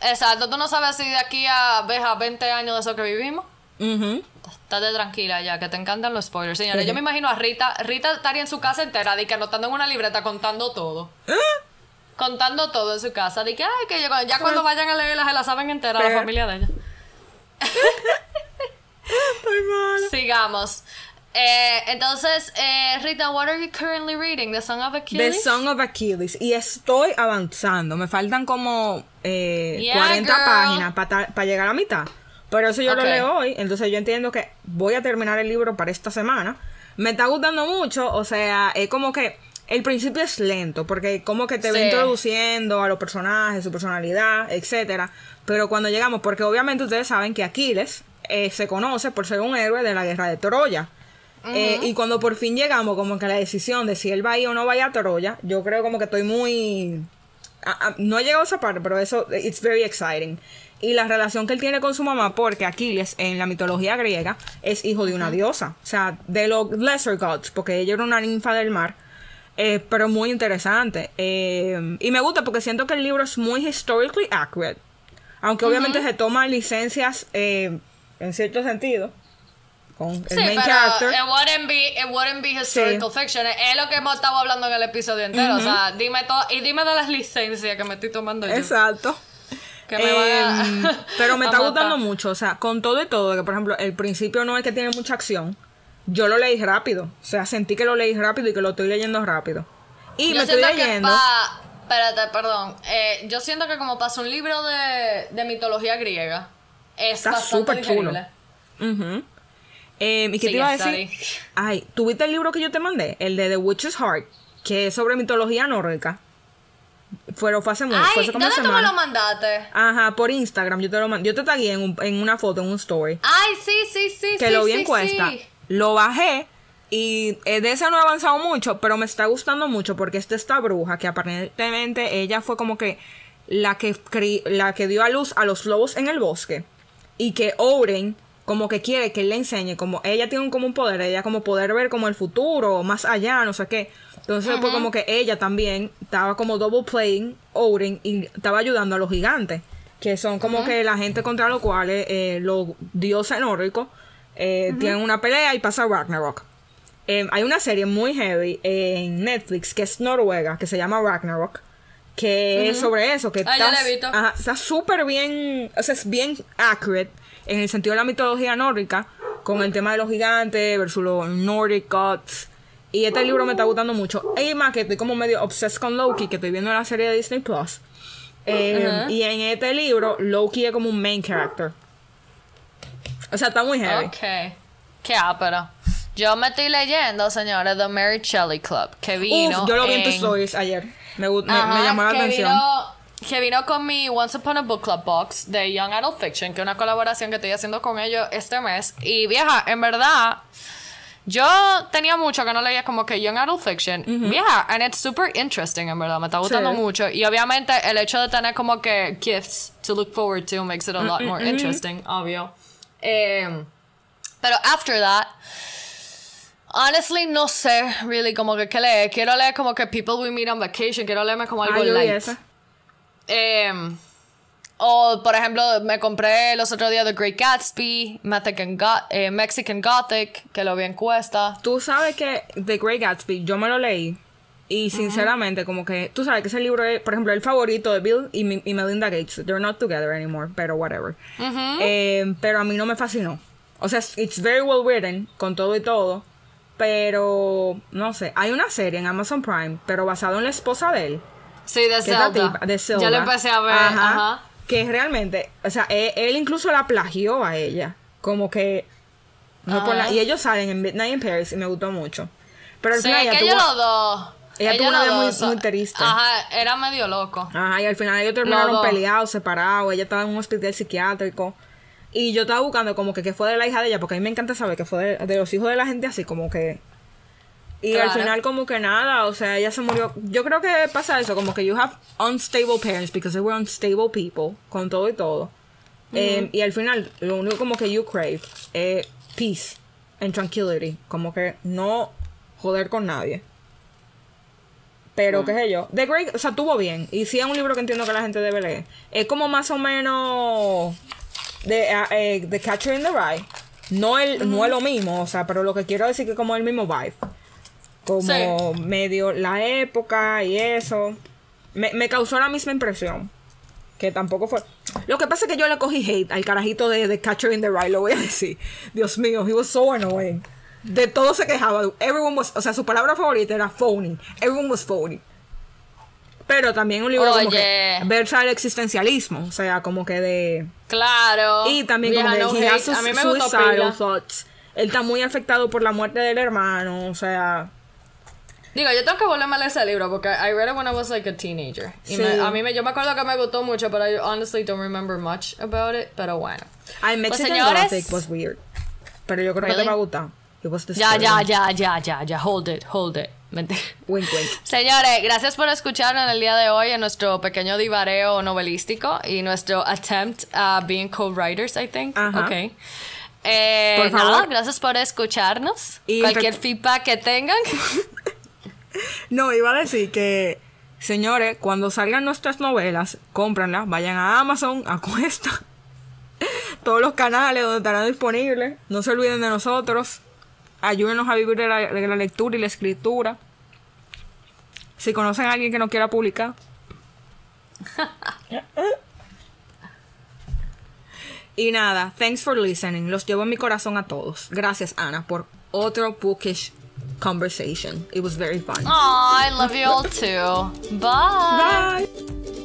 Exacto, tú no sabes si de aquí a, ves, a 20 años de eso que vivimos. Ujú. Estate tranquila ya, que te encantan los spoilers. Señores, yo me imagino a Rita. Rita estaría en su casa entera, de que anotando en una libreta, contando todo. Contando todo en su casa. De que, ay, que ya, ya cuando vayan a leerla se la saben entera la Pero- familia de ella. Estoy. Sigamos. Eh, entonces, eh, Rita, what are you currently reading? The Song of The Achilles? Song of Achilles. Y estoy avanzando. Me faltan como eh, Yeah, 40 girl. páginas para llegar a la mitad. Pero eso yo lo leo hoy. Entonces yo entiendo que voy a terminar el libro para esta semana. Me está gustando mucho. O sea, es como que el principio es lento. Porque como que te va Sí. introduciendo a los personajes, su personalidad, etcétera. Pero cuando llegamos, porque obviamente ustedes saben que Aquiles eh, se conoce por ser un héroe de la guerra de Troya. Eh, y cuando por fin llegamos como que a la decisión de si él va a ir o no va a ir a Troya, yo creo como que estoy muy... a- a- no he llegado a esa parte, pero eso, it's very exciting. Y la relación que él tiene con su mamá, porque Aquiles en la mitología griega es hijo de una diosa, o sea, de los lesser gods, porque ella era una ninfa del mar. Eh, pero muy interesante. Eh, y me gusta porque siento que el libro es muy historically accurate. Aunque obviamente se toman licencias eh, en cierto sentido. Con el Sí, main pero character. it wouldn't be, it wouldn't be historical fiction. Es lo que hemos estado hablando en el episodio entero. O sea, dime todo, y dime de las licencias que me estoy tomando yo. Exacto. Que me a- Em, pero me está gustando mucho, o sea, con todo y todo, que por ejemplo, el principio no es que tiene mucha acción. Yo lo leí rápido, o sea, sentí que lo leí rápido y que lo estoy leyendo rápido. Y Yo me estoy leyendo. pa- Espérate, perdón. Eh, yo siento que como pasa un libro de, de mitología griega, es Está súper chulo. Em, ¿Y qué te iba a decir? Ay, ¿tuviste el libro que yo te mandé? El de The Witch's Heart, que es sobre mitología nórdica. Fueron, fue hace mucho, fue Ay, hace como ¿dónde tú me lo mandaste? Ajá, por Instagram, yo te lo mandé. Yo te tagué en, un- en una foto, en un story. Ay, sí, sí, sí, que sí, lo vi sí, en cuesta. Lo bajé y eh, de ese no he avanzado mucho, pero me está gustando mucho porque esta esta bruja que aparentemente ella fue como que la que cri- la que dio a luz a los lobos en el bosque y que Oren como que quiere que él le enseñe como ella tiene un, como un poder, ella como poder ver como el futuro, más allá, no sé qué. Entonces fue como que ella también estaba como double playing Oren y estaba ayudando a los gigantes, que son como que la gente contra los cuales eh, los dioses nórdicos eh, tienen una pelea y pasa Ragnarok. Eh, hay una serie muy heavy en Netflix que es noruega, que se llama Ragnarok, que es sobre eso, que Ah, está- ajá, súper bien, o sea, es bien accurate en el sentido de la mitología nórdica, con el tema de los gigantes versus los Nordic gods. Y este libro me está gustando mucho. Y más que estoy como medio obsessed con Loki, que estoy viendo la serie de Disney Plus. Eh. Y en este libro, Loki es como un main character. O sea, está muy heavy. Ok. Qué ápero. Yo me estoy leyendo, señores, The Mary Shelley Club, que vino. Uf, yo lo vi en tus stories ayer. Me, me- llamó la que atención. Vino, que vino con mi Once Upon a Book Club box de Young Adult Fiction, que es una colaboración que estoy haciendo con ellos este mes. Y vieja, en verdad, yo tenía mucho que no leía como que Young Adult Fiction. Vieja, and it's super interesting, en verdad, me está gustando Sí. mucho. Y obviamente el hecho de tener como que gifts to look forward to makes it a lot more interesting, obvio. Eh, pero after that, honestly, no sé, really, como que qué leer. Quiero leer como que People We Meet on Vacation, quiero leerme como algo Ah, light. Em, o, por ejemplo, me compré los otros días The Great Gatsby, Mexican, Go- eh, Mexican Gothic, que lo vi en cuesta. Tú sabes que The Great Gatsby, yo me lo leí. Y sinceramente, como que, tú sabes que ese libro es, por ejemplo, el favorito de Bill y, y Melinda Gates. They're not together anymore, pero whatever. Eh, pero a mí no me fascinó. O sea, it's very well written, con todo y todo. Pero, no sé, hay una serie en Amazon Prime, pero basado en la esposa de él. Sí, de la Zelda. tipa de Zelda. Yo lo empecé a ver, ajá. Que realmente, o sea, él, él incluso la plagió a ella. Como que. no por la- Ah. y ellos salen en Midnight in Paris y me gustó mucho. Pero al Sí, final que ellos los dos. Ella tuvo una vida muy- muy triste. Ajá, era medio loco. Ajá, y al final ellos terminaron peleados, separados. Ella estaba en un hospital psiquiátrico. Y yo estaba buscando como que, que fue de la hija de ella, porque a mí me encanta saber que fue de, de los hijos de la gente así, como que. Y al final, como que nada, o sea, ella se murió. Yo creo que pasa eso, como que you have unstable parents because they were unstable people, con todo y todo. Eh, y al final, lo único como que you crave es peace and tranquility, como que no joder con nadie. Pero qué sé yo. The Great, o sea, tuvo bien. Y sí es un libro que entiendo que la gente debe leer. Es como más o menos de, ah, eh, The Catcher in the Rye. No, el, no es lo mismo, o sea, pero lo que quiero decir que es como el mismo vibe. Como medio la época y eso. Me, me causó la misma impresión. Que tampoco fue. Lo que pasa es que yo le cogí hate al carajito de, The Catcher in the Rye, lo voy a decir. Dios mío, he was so annoying. De todo se quejaba. Everyone was, o sea, su palabra favorita era phony. Everyone was phony. Pero también un libro como que versa el existencialismo, o sea, como que de Claro. y también como no que has hate. sus A mí me suicidal thoughts. Él está muy afectado por la muerte del hermano, o sea, Digo, yo tengo que volverme a leer ese libro porque I read it when I was like a teenager. Y Sí. me- a mí me, yo me acuerdo que me gustó mucho, pero I honestly don't remember much about it. Pero bueno. I Mexican Pues, señores- was weird. Pero yo creo que Really? te va a gustar. It was Ya, ya, ya, ya, ya, ya. Hold it, hold it. Wink, wink. Señores, gracias por escucharnos en el día de hoy en nuestro pequeño divareo novelístico y nuestro attempt a being co-writers, I think. Ajá. Ok. Eh, Por favor. nada, gracias por escucharnos. Y Cualquier feedback que tengan. No, iba a decir que, señores, cuando salgan nuestras novelas, cómpranlas, vayan a Amazon, a Cuesta, todos los canales donde estarán disponibles. No se olviden de nosotros. Ayúdenos a vivir de la, de la lectura y la escritura. Si conocen a alguien que no quiera publicar. y nada, thanks for listening. Los llevo en mi corazón a todos. Gracias, Ana, por otro bookish conversation. It was very fun. Aw, I love you all too. Bye. Bye.